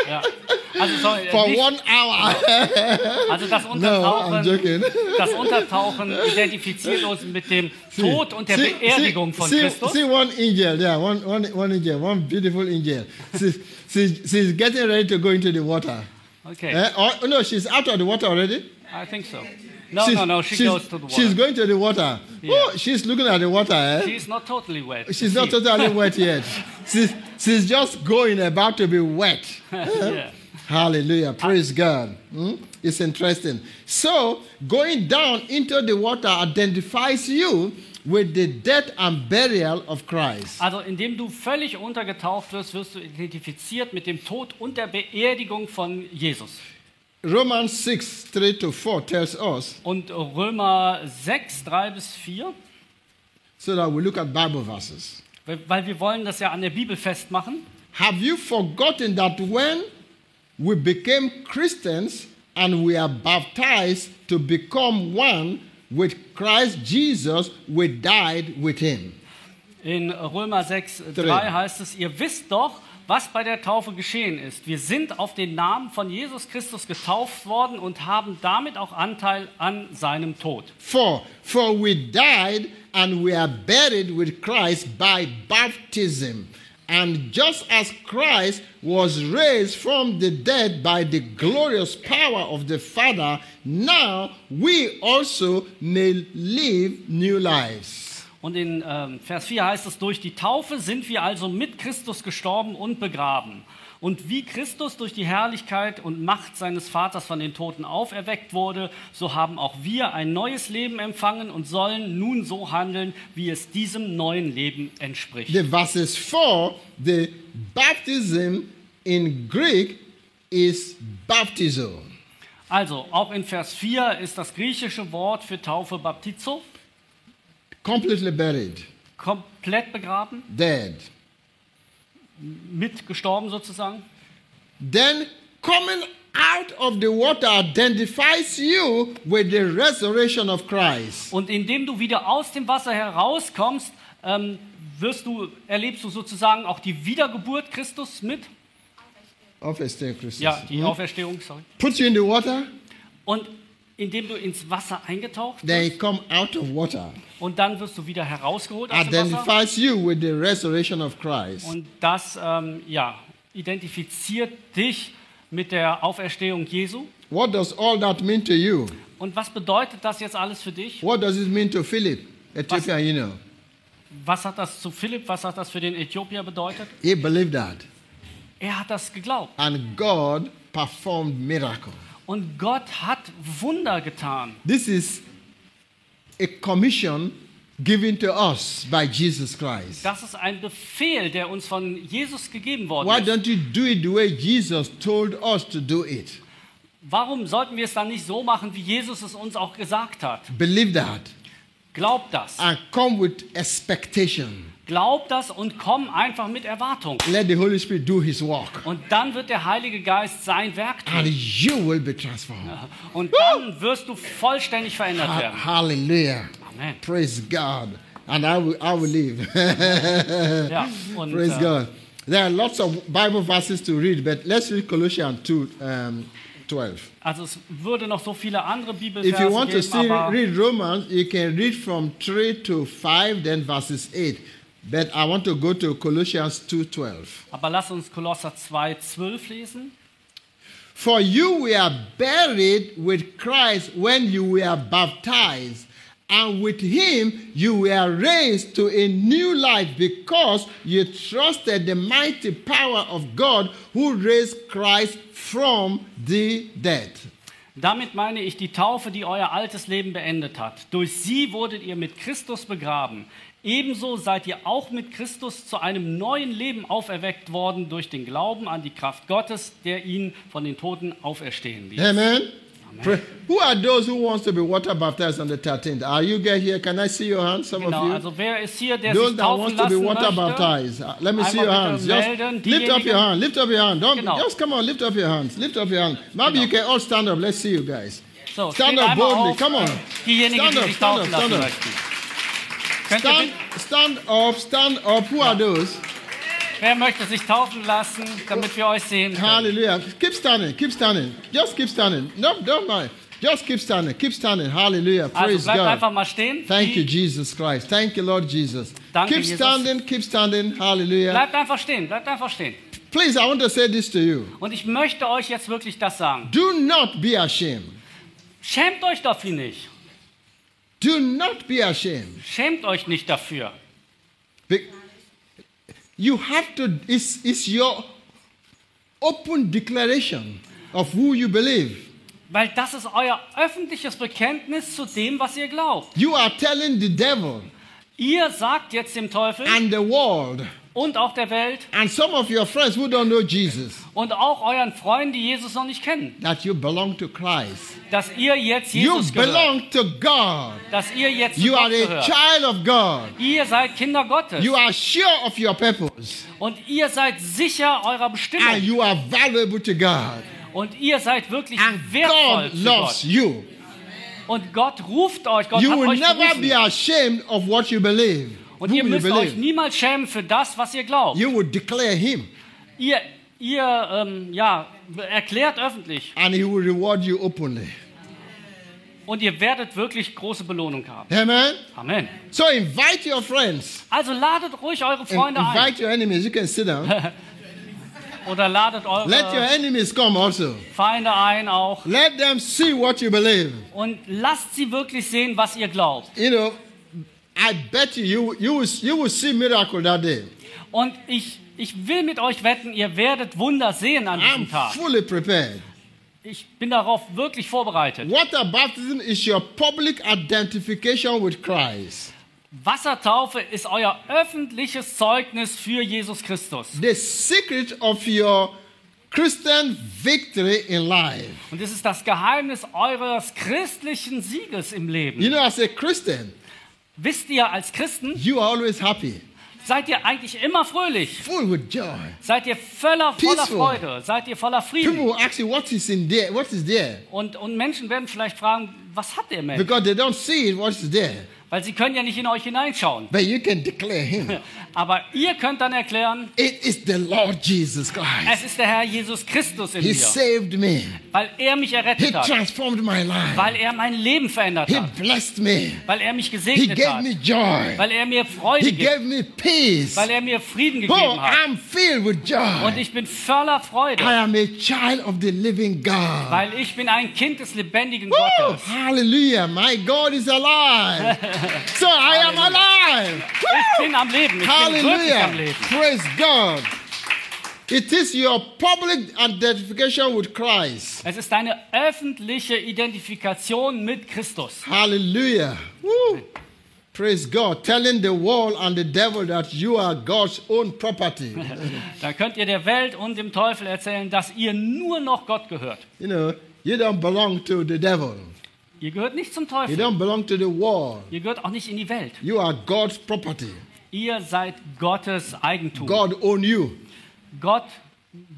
S1: Ja. [LAUGHS] Also, sorry,
S2: for
S1: nicht,
S2: one hour. [LAUGHS]
S1: also das
S2: no,
S1: Untertauchen,
S2: joking. [LAUGHS]
S1: das Untertauchen identifiziert uns mit dem Tod und der
S2: See-
S1: Beerdigung
S2: see,
S1: von
S2: see,
S1: Christus.
S2: See one angel there, one, one, one angel, one beautiful angel. She's, she's, she's getting ready to go into the water.
S1: Okay,
S2: Eh? Or, no, she's out of the water already.
S1: I think so. No,
S2: she's,
S1: no, no, she goes to the water.
S2: She's going to the water.
S1: Yeah.
S2: Oh, she's looking at the water. Eh?
S1: She's not totally wet.
S2: She's not totally wet yet. [LAUGHS] She's, she's just going about to be wet.
S1: yeah.
S2: Hallelujah. Praise God. Hmm? It's interesting. So, going down into the water identifies you with the death and burial of Christ.
S1: Also indem du völlig untergetaucht wirst, wirst du identifiziert mit dem Tod und der Beerdigung von Jesus.
S2: Romans 6 3 to 4 tells us,
S1: Und Römer 6, 3 bis 4,
S2: so that we look at Bible verses.
S1: weil- wir wollen das ja an der Bibel festmachen.
S2: Have you forgotten that when we became Christians and we are baptized to become one with Christ Jesus, we died with him?
S1: In Römer 6, 3
S2: Drei.
S1: heißt es, ihr wisst doch, was bei der Taufe geschehen ist. Wir sind auf den Namen von Jesus Christus getauft worden und haben damit auch Anteil an seinem Tod.
S2: For, for we died and we are buried with Christ by baptism. And just as Christ was raised from the dead by the glorious power of the Father, now we also may live new lives.
S1: Und in ähm, Vers 4 heißt es, durch die Taufe sind wir also mit Christus gestorben und begraben. Und wie Christus durch die Herrlichkeit und Macht seines Vaters von den Toten auferweckt wurde, so haben auch wir ein neues Leben empfangen und sollen nun so handeln, wie es diesem neuen Leben entspricht.
S2: The verses 4, the baptism in Greek is baptizo.
S1: Also, auch in Vers 4 ist das griechische Wort für Taufe Baptizo,
S2: Completely buried,
S1: komplett begraben,
S2: dead.
S1: Mit gestorben sozusagen.
S2: Then coming out of the water identifies you with the resurrection of Christ.
S1: Und indem du wieder aus dem Wasser herauskommst, ähm, wirst du, erlebst du sozusagen auch die Wiedergeburt Christus mit.
S2: Auferstehung Christus.
S1: Ja, die
S2: Mhm.
S1: Auferstehung, sorry.
S2: Put you in the water,
S1: Und indem du ins Wasser eingetaucht
S2: then you come out of water.
S1: und dann wirst du wieder herausgeholt aus dem Wasser.
S2: Identifies you with the resurrection of Christ.
S1: Und das ähm, ja, identifiziert dich mit der Auferstehung Jesu.
S2: What does all that mean to you?
S1: Und was bedeutet das jetzt alles für dich?
S2: What does it mean to Philip, Ethiopian, you know?
S1: Was hat das zu Philipp, was hat das für den Äthiopier bedeutet?
S2: He believed that.
S1: Er hat das geglaubt.
S2: And God performed miracle.
S1: Und Gott hat Wunder getan.
S2: This is a commission given to us by Jesus Christ.
S1: Das ist ein Befehl, der uns von Jesus gegeben worden
S2: Why
S1: ist.
S2: don't you do it the way Jesus told us to do it?
S1: Warum sollten wir es dann nicht so machen, wie Jesus es uns auch gesagt hat?
S2: Believe that
S1: Glaub das.
S2: and come with expectation.
S1: Glaub das und komm einfach mit Erwartung.
S2: Let the Holy Spirit do his work
S1: Und dann wird der Heilige Geist sein Werk
S2: and
S1: tun.
S2: you will be transformed.
S1: Und dann wirst du vollständig verändert werden.
S2: hallelujah.
S1: Amen.
S2: Praise God. And I will, I will live. [LAUGHS]
S1: Ja, und
S2: Praise
S1: äh,
S2: God. There are lots of Bible verses to read, but let's read Colossians 2 um, 12.
S1: also es würde noch so viele andere
S2: If you
S1: Bibelverse
S2: want to
S1: geben,
S2: still
S1: aber
S2: read Romans, you can read from 3 to 5, then verses 8. But I want to go to Colossians 2:12.
S1: Aber lass uns Kolosser 2, 12 lesen.
S2: For you were buried with Christ when you were baptized, and with him you were raised to a new life because you trusted the mighty power of God who raised Christ from the dead.
S1: Damit meine ich die Taufe, die euer altes Leben beendet hat. Durch sie wurdet ihr mit Christus begraben. Ebenso seid ihr auch mit Christus zu einem neuen Leben auferweckt worden durch den Glauben an die Kraft Gottes, der ihn von den Toten auferstehen ließ.
S2: Amen. Pray- Who are those who wants to be water baptized on the 13th? Are you guys here? Can I see your hands, some
S1: Genau,
S2: of you?
S1: also wer ist hier, der
S2: Those
S1: sich
S2: that wants to be water
S1: möchte?
S2: baptized, uh, let me see your hands.
S1: melden.
S2: Just lift up your hand. Lift up your hand. Don't
S1: Genau.
S2: just come on. Lift up your hands. Lift up your hand. Maybe
S1: Genau.
S2: you can all stand up. Let's see you guys.
S1: So,
S2: Stand up boldly.
S1: auf,
S2: Come on.
S1: Diejenigen,
S2: Stand
S1: die
S2: up,
S1: sich
S2: stand up, stand up.
S1: möchten. Könnt
S2: Stand, stand up. Stand up. Who are those?
S1: Wer möchte sich taufen lassen, damit wir euch sehen können?
S2: Hallelujah. Keep standing. Keep standing. Just keep standing. No, don't mind. Just keep standing. Keep standing. Hallelujah.
S1: Also
S2: Praise
S1: bleibt einfach mal stehen.
S2: Thank you, Jesus Christ. Thank you, Lord Jesus.
S1: Danke,
S2: Keep
S1: Jesus.
S2: standing. Keep standing. Hallelujah.
S1: Bleibt einfach stehen, bleibt einfach stehen.
S2: Please, I want to say this to you.
S1: Und ich möchte euch jetzt wirklich das sagen.
S2: Do not be ashamed.
S1: Schämt euch dafür nicht.
S2: Do not be ashamed.
S1: Schämt euch nicht dafür.
S2: Be- You have to, it's, it's your open declaration of who you believe.
S1: Weil das ist euer öffentliches Bekenntnis zu dem, was ihr glaubt.
S2: You are telling the devil
S1: Ihr sagt jetzt dem Teufel
S2: and the world
S1: und auch der Welt
S2: and some of your friends who don't know Jesus
S1: und auch euren Freunden, die Jesus noch nicht kennen,
S2: that you belong to Christ.
S1: dass ihr jetzt
S2: You
S1: Jesus gehört.
S2: belong to God.
S1: Dass ihr jetzt
S2: You
S1: Gott
S2: are a
S1: gehört.
S2: child of God.
S1: Ihr seid Kinder Gottes.
S2: You are sure of your purpose.
S1: Und ihr seid sicher eurer
S2: And
S1: Bestimmung.
S2: you are valuable to God.
S1: Und ihr seid wirklich
S2: And
S1: wertvoll
S2: God
S1: zu
S2: loves
S1: Gott.
S2: you.
S1: Und Gott ruft euch. Gott
S2: You
S1: hat
S2: will
S1: euch
S2: never
S1: berufen.
S2: be ashamed of what you believe.
S1: Und
S2: Who
S1: ihr
S2: you
S1: müsst euch niemals schämen für das, was ihr glaubt.
S2: You will declare Him,
S1: Ihr, ihr ähm, ja, erklärt öffentlich.
S2: and He will reward you openly.
S1: Und ihr werdet wirklich große Belohnung haben.
S2: Amen.
S1: Amen.
S2: So invite your friends.
S1: Also ladet ruhig eure Freunde ein.
S2: invite your enemies. You can sit down. [LAUGHS]
S1: Oder ladet
S2: Let your
S1: eure
S2: enemies come also.
S1: Feinde ein auch.
S2: Let them see what you believe.
S1: Und lasst sie wirklich sehen, was ihr glaubt.
S2: You know, I bet you, you, you, will, you will see miracle that day.
S1: Und ich, ich will mit euch wetten, ihr werdet Wunder sehen an
S2: I'm
S1: diesem Tag.
S2: fully prepared.
S1: Ich bin darauf wirklich vorbereitet.
S2: Water baptism is your public identification with Christ.
S1: Wassertaufe ist euer öffentliches Zeugnis für Jesus Christus.
S2: The secret of your Christian victory in life.
S1: Und es ist das Geheimnis eures christlichen Sieges im Leben.
S2: You know, as a Christian,
S1: Wisst ihr, als Christen
S2: you are always happy,
S1: seid ihr eigentlich immer fröhlich.
S2: full with joy.
S1: Seid ihr voller, voller
S2: Peaceful.
S1: Freude. Seid ihr voller Frieden.
S2: People will ask you, what is in there? What is there?
S1: Und, und Menschen werden vielleicht fragen, was hat der Mensch?
S2: Because they don't see it, what is there.
S1: Weil sie können ja nicht in euch hineinschauen.
S2: But you can declare him. [LAUGHS]
S1: Aber ihr könnt dann erklären,
S2: It is the Lord Jesus Christ.
S1: es ist der Herr Jesus Christus in
S2: He
S1: mir.
S2: saved me.
S1: Weil er mich
S2: He
S1: errettet hat.
S2: transformed my life.
S1: Weil er mein Leben verändert
S2: He
S1: hat.
S2: blessed me.
S1: Weil er mich
S2: He
S1: gesegnet
S2: gave
S1: hat.
S2: me joy.
S1: Weil er mir Freude
S2: He
S1: gibt.
S2: gave me peace.
S1: Weil er mir Frieden
S2: Oh,
S1: gegeben hat.
S2: I'm filled with
S1: Und
S2: joy.
S1: ich bin voller Freude.
S2: I am a child of the living God.
S1: Weil ich bin ein Kind des lebendigen
S2: Woo!
S1: Gottes.
S2: Hallelujah. My God is alive. [LAUGHS] so I am alive.
S1: Ich bin am Leben. Ich wirklich am. Leben.
S2: Praise God. It is your public identification with Christ.
S1: Es ist eine öffentliche Identifikation mit Christus.
S2: Hallelujah. Woo. Praise God. Telling the world and the devil that you are God's own property. [LAUGHS]
S1: Da könnt ihr der Welt und dem Teufel erzählen, dass ihr nur noch Gott gehört.
S2: you know, you don't belong to the devil.
S1: Ihr gehört nicht zum
S2: You
S1: Teufel.
S2: don't belong to the world.
S1: Ihr gehört auch nicht in die Welt.
S2: You are God's property.
S1: Ihr seid Gottes Eigentum.
S2: God own you.
S1: Gott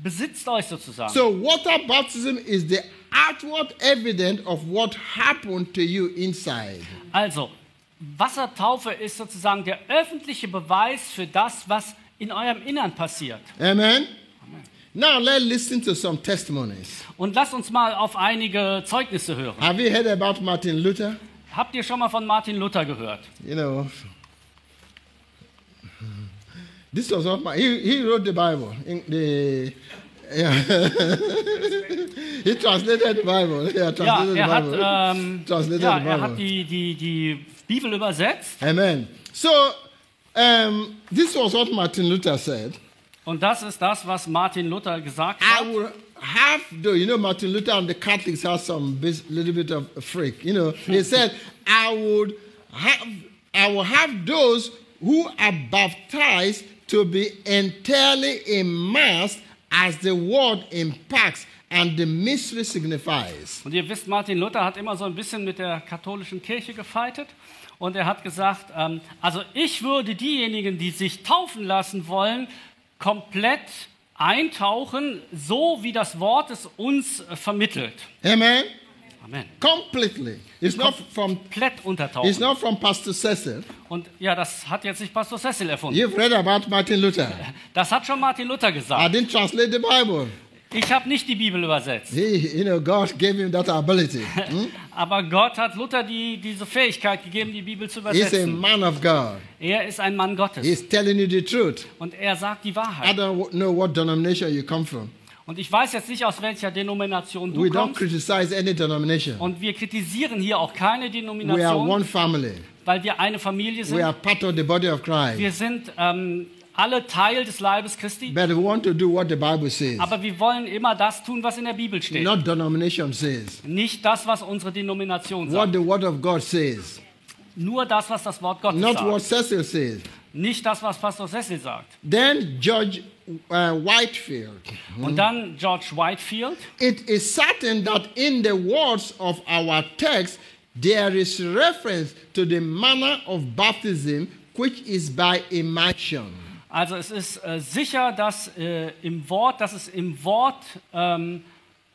S1: besitzt euch sozusagen.
S2: So water baptism is the outward evidence of what happened to you inside.
S1: Also, Wassertaufe ist sozusagen der öffentliche Beweis für das, was in eurem Innern passiert.
S2: Amen. Now let's listen to some testimonies.
S1: Und lasst uns mal auf einige Zeugnisse hören.
S2: Have you heard about Martin Luther?
S1: Habt ihr schon mal von Martin Luther gehört?
S2: You know, this was not my. He, he wrote the Bible. In the, yeah. [LAUGHS] he translated the Bible. Yeah,
S1: Ja,
S2: translated
S1: er
S2: the
S1: hat,
S2: Bible.
S1: ähm,
S2: Translated
S1: ja,
S2: the
S1: er
S2: Bible.
S1: hat die, die, die Bibel übersetzt.
S2: Amen. So, um, this was what Martin Luther said.
S1: Und das ist das, was Martin Luther gesagt
S2: I
S1: hat.
S2: will have though you know Martin Luther and the Catholics have some bis- little bit of a freak. You know, he [LAUGHS] said, I would have I will have those who are baptized to be entirely immersed as the word impacts and the mystery signifies.
S1: Und ihr wisst, Martin Luther hat immer so ein bisschen mit der katholischen Kirche gefeitet. Und er hat gesagt, ähm, also ich würde diejenigen, die sich taufen lassen wollen, komplett eintauchen, so wie das Wort es uns äh, vermittelt.
S2: Amen.
S1: Amen.
S2: Completely. It's not from
S1: Komplett
S2: it's
S1: untertauchen.
S2: not from Pastor Cecil.
S1: Und ja, das hat jetzt nicht Pastor Cecil erfunden.
S2: You've read about Martin Luther.
S1: Das hat schon Martin Luther
S2: I
S1: gesagt.
S2: didn't translate the Bible.
S1: Ich habe nicht die Bibel übersetzt.
S2: He, you know, God gave him that ability. [LAUGHS] Hmm?
S1: Aber Gott hat Luther die, diese Fähigkeit gegeben, die Bibel zu
S2: He's a
S1: übersetzen.
S2: man of God.
S1: Er ist ein Mann Gottes.
S2: He's telling you the truth.
S1: Und er sagt die
S2: I
S1: Wahrheit.
S2: don't know what denomination you come from.
S1: Und ich weiß jetzt nicht, aus welcher Denomination du
S2: We don't
S1: kommst.
S2: criticize any denomination.
S1: Und wir kritisieren hier auch keine
S2: We are
S1: Denomination,
S2: one family.
S1: weil wir eine Familie
S2: We are
S1: sind.
S2: part of the body of Christ.
S1: Wir sind ähm, alle Teil des Leibes Christi,
S2: but we want to do what the Bible says,
S1: aber wir wollen immer das tun, was in der Bibel steht.
S2: not denomination says.
S1: Nicht das, was unsere Denomination
S2: What
S1: sagt.
S2: the Word of God says,
S1: Nur das, was das Wort Gottes
S2: not what
S1: sagt.
S2: Cecil says.
S1: Nicht das, was Pastor Cecil sagt.
S2: Then George uh, Whitefield.
S1: Und dann George Whitefield.
S2: It is certain that in the words of our text there is reference to the manner of baptism which is by immersion.
S1: Also es ist äh, sicher, dass äh, im Wort, dass es im Wort ähm,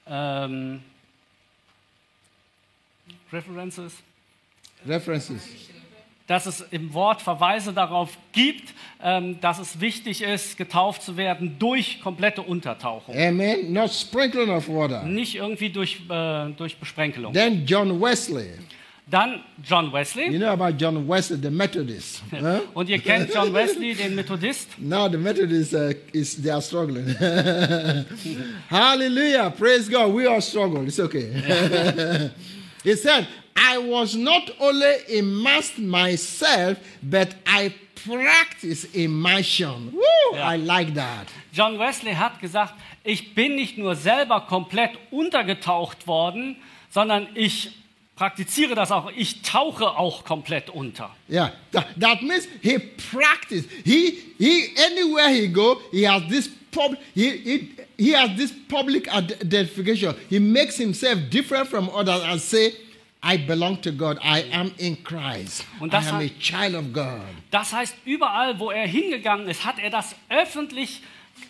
S1: ähm, References,
S2: References.
S1: dass es im Wort Verweise darauf gibt, ähm, dass es wichtig ist, getauft zu werden durch komplette Untertauchung,
S2: Amen. Not sprinkling of water.
S1: nicht irgendwie durch, äh, durch Besprenkelung.
S2: Then John Wesley.
S1: Dann John
S2: You
S1: Wesley.
S2: know about John Wesley, the Methodist. huh? [LAUGHS]
S1: Und ihr kennt John Wesley, den [LAUGHS] Methodist.
S2: Now the Methodists uh, is they are struggling. [LAUGHS] Hallelujah! Praise God. We all struggle. It's okay. he said, "I was not only immersed myself, but I practice immersion." Woo!
S1: Yeah.
S2: I like that.
S1: John Wesley hat gesagt, ich bin nicht nur selber komplett untergetaucht worden, sondern ich praktiziere das auch. Ich tauche auch komplett unter.
S2: Yeah, that, that means he practiced. He he anywhere he go, he has this pub. He he, he has this public ide- identification. He makes himself different from others and say, "I belong to God. I am in Christ.
S1: Und
S2: I
S1: das
S2: am a
S1: hat-
S2: child of God."
S1: Das heißt, überall, wo er hingegangen ist, hat er das öffentlich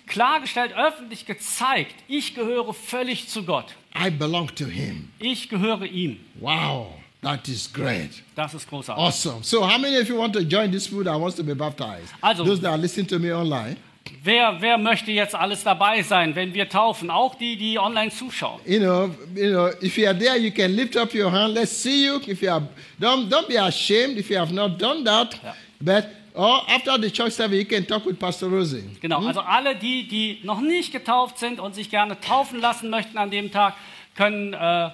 S1: klargestellt, öffentlich gezeigt. Ich gehöre völlig zu Gott.
S2: I belong to Him.
S1: Ich gehöre ihm.
S2: Wow, that is great.
S1: Das ist großartig.
S2: Awesome. So, how many of you want to join this group that wants to be baptized?
S1: Also-
S2: Those that are listening to me online.
S1: Wer, wer möchte jetzt alles dabei sein, wenn wir taufen? Auch die, die online zuschauen.
S2: you know, you know, if you are there, you can lift up your hand. Let's see you. If you are, don't don't be ashamed if you have not done that.
S1: Yeah.
S2: But or after the church service, you can talk with Pastor Rosie.
S1: Genau, also alle die, die noch nicht getauft sind und sich gerne taufen lassen möchten an dem Tag, können äh,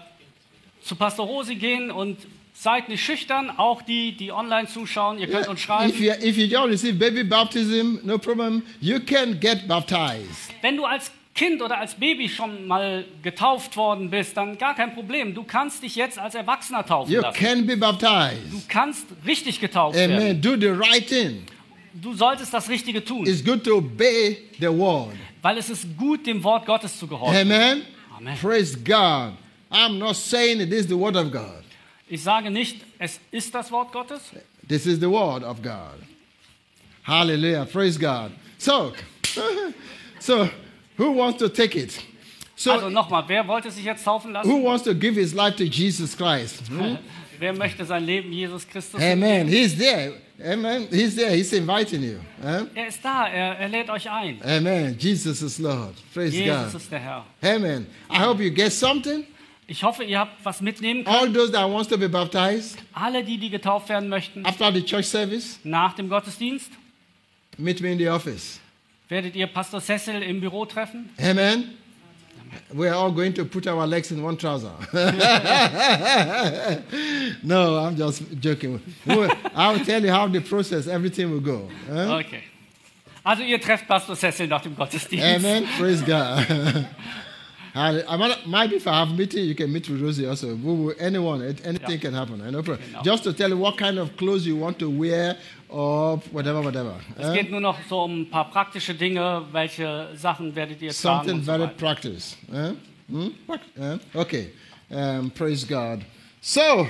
S1: zu Pastor Rosi gehen und seid nicht schüchtern. Auch die, die online zuschauen, ihr könnt uns
S2: If
S1: schreiben.
S2: you if you don't receive baby baptism, no problem. You can get baptized.
S1: Wenn du als Kind oder als Baby schon mal getauft worden bist, dann gar kein Problem. Du kannst dich jetzt als Erwachsener taufen
S2: You
S1: lassen.
S2: can be
S1: Du
S2: baptized.
S1: kannst richtig getauft werden.
S2: Amen. Do the right thing.
S1: Du solltest das Richtige tun,
S2: It's good to obey the word.
S1: weil es ist gut, dem Wort Gottes zu gehorchen.
S2: Amen.
S1: Amen.
S2: Praise God. I'm not saying it is the word of God.
S1: Ich sage nicht, es ist das Wort Gottes.
S2: This is the word of God. Hallelujah. Praise God. So, [LAUGHS] so who wants to take it? So,
S1: Also nochmal, wer wollte sich jetzt taufen lassen?
S2: who wants to give his life to Jesus Christ? Hmm? [LAUGHS]
S1: Wer möchte sein Leben Jesus Christus?
S2: Amen. He's there. Amen. He's there. He's inviting you. Huh?
S1: Er ist da, er, er lädt euch ein.
S2: Amen. Jesus is Lord. Praise
S1: Jesus
S2: God.
S1: ist der Herr.
S2: Amen. I hope you get something.
S1: Ich hoffe, ihr habt was mitnehmen können.
S2: All those that wants to be baptized
S1: Alle die, die getauft werden möchten,
S2: after the church service,
S1: nach dem Gottesdienst,
S2: meet me in the office.
S1: Werdet ihr Pastor Cecil im Büro treffen.
S2: Amen. We are all going to put our legs in one trouser. [LAUGHS] no, I'm just joking. I'll tell you how the process, everything will go. huh?
S1: Okay. Also ihr trefft Pastor Cecil nach dem Gottesdienst.
S2: Amen. Praise God. [LAUGHS] Halle- I might- Maybe if I have meeting, you can meet with Rosie also. Will, anyone, anything
S1: Yeah.
S2: can happen. No problem.
S1: Genau.
S2: Just to tell you what kind of clothes you want to wear or whatever, whatever.
S1: Es
S2: huh?
S1: geht nur noch so um ein paar praktische Dinge. Welche Sachen werdet ihr tragen
S2: Something
S1: so
S2: very
S1: weiter.
S2: practice. huh? Hmm? Huh? Okay. Um, praise God. So,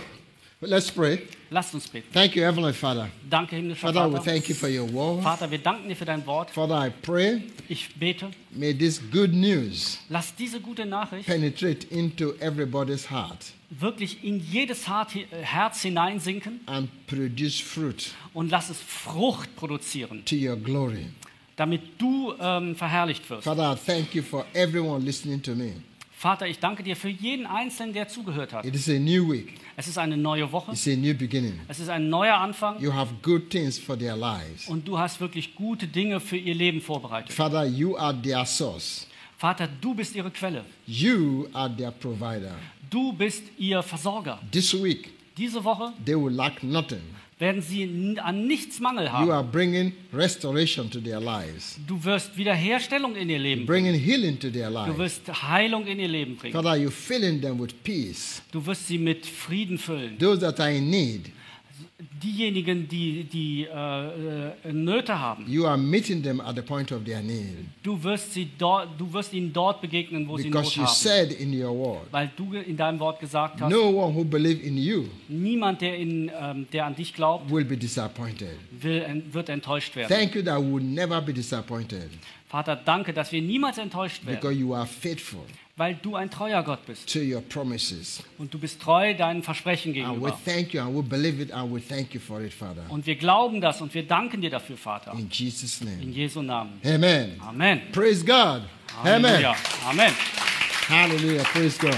S2: let's pray.
S1: Lasst uns beten.
S2: Thank you, Heavenly Father.
S1: Danke, himmlischer
S2: Father, we
S1: Vater.
S2: thank you for your word.
S1: Vater, wir danken dir für dein Wort.
S2: Father, I pray,
S1: Ich bete,
S2: may this good news
S1: lass diese gute Nachricht
S2: penetrate into everybody's heart
S1: wirklich in jedes Herz hineinsinken
S2: and produce fruit
S1: und lass es Frucht produzieren,
S2: to your glory.
S1: damit du ähm, verherrlicht wirst.
S2: Father, I thank you for everyone listening to me.
S1: Vater, ich danke dir für jeden Einzelnen, der zugehört hat.
S2: It is a new week,
S1: Es ist eine neue Woche,
S2: it's a new beginning.
S1: es ist ein neuer Anfang
S2: You have good things for their lives.
S1: und du hast wirklich gute Dinge für ihr Leben vorbereitet.
S2: Father, you are their source,
S1: Vater, du bist ihre Quelle,
S2: you are their provider.
S1: du bist ihr Versorger.
S2: This week,
S1: Diese Woche
S2: they will lack nothing
S1: werden sie an nichts Mangel
S2: You
S1: haben.
S2: are bringing restoration to their lives,
S1: Du wirst Wiederherstellung in ihr Leben bringen.
S2: healing to their
S1: Du
S2: lives.
S1: wirst Heilung in ihr Leben bringen.
S2: Father, you're filling them with peace.
S1: Du wirst sie mit Frieden füllen.
S2: Those that are in need,
S1: Diejenigen, die, die äh, äh, Nöte haben,
S2: you are meeting them at the point of their need.
S1: du wirst, sie dort, du wirst ihnen dort begegnen, wo sie
S2: Because
S1: Not
S2: you
S1: haben.
S2: said in your word,
S1: Weil du in deinem Wort gesagt hast,
S2: no one who believes in you
S1: niemand, der, in, ähm, der an dich glaubt,
S2: will be disappointed.
S1: will, wird enttäuscht werden.
S2: Thank you that we will never be disappointed
S1: Vater, danke, dass wir niemals enttäuscht werden,
S2: because you are faithful
S1: weil du ein treuer Gott bist.
S2: to your promises.
S1: Und du bist treu deinen Versprechen
S2: And we
S1: gegenüber.
S2: thank you and we believe it and we thank you for it, Father.
S1: Und wir glauben das und wir danken dir dafür, Vater.
S2: In Jesus'
S1: In
S2: name.
S1: Jesu Namen.
S2: Amen.
S1: Amen.
S2: Praise God. Amen.
S1: Amen.
S2: Hallelujah. Praise God.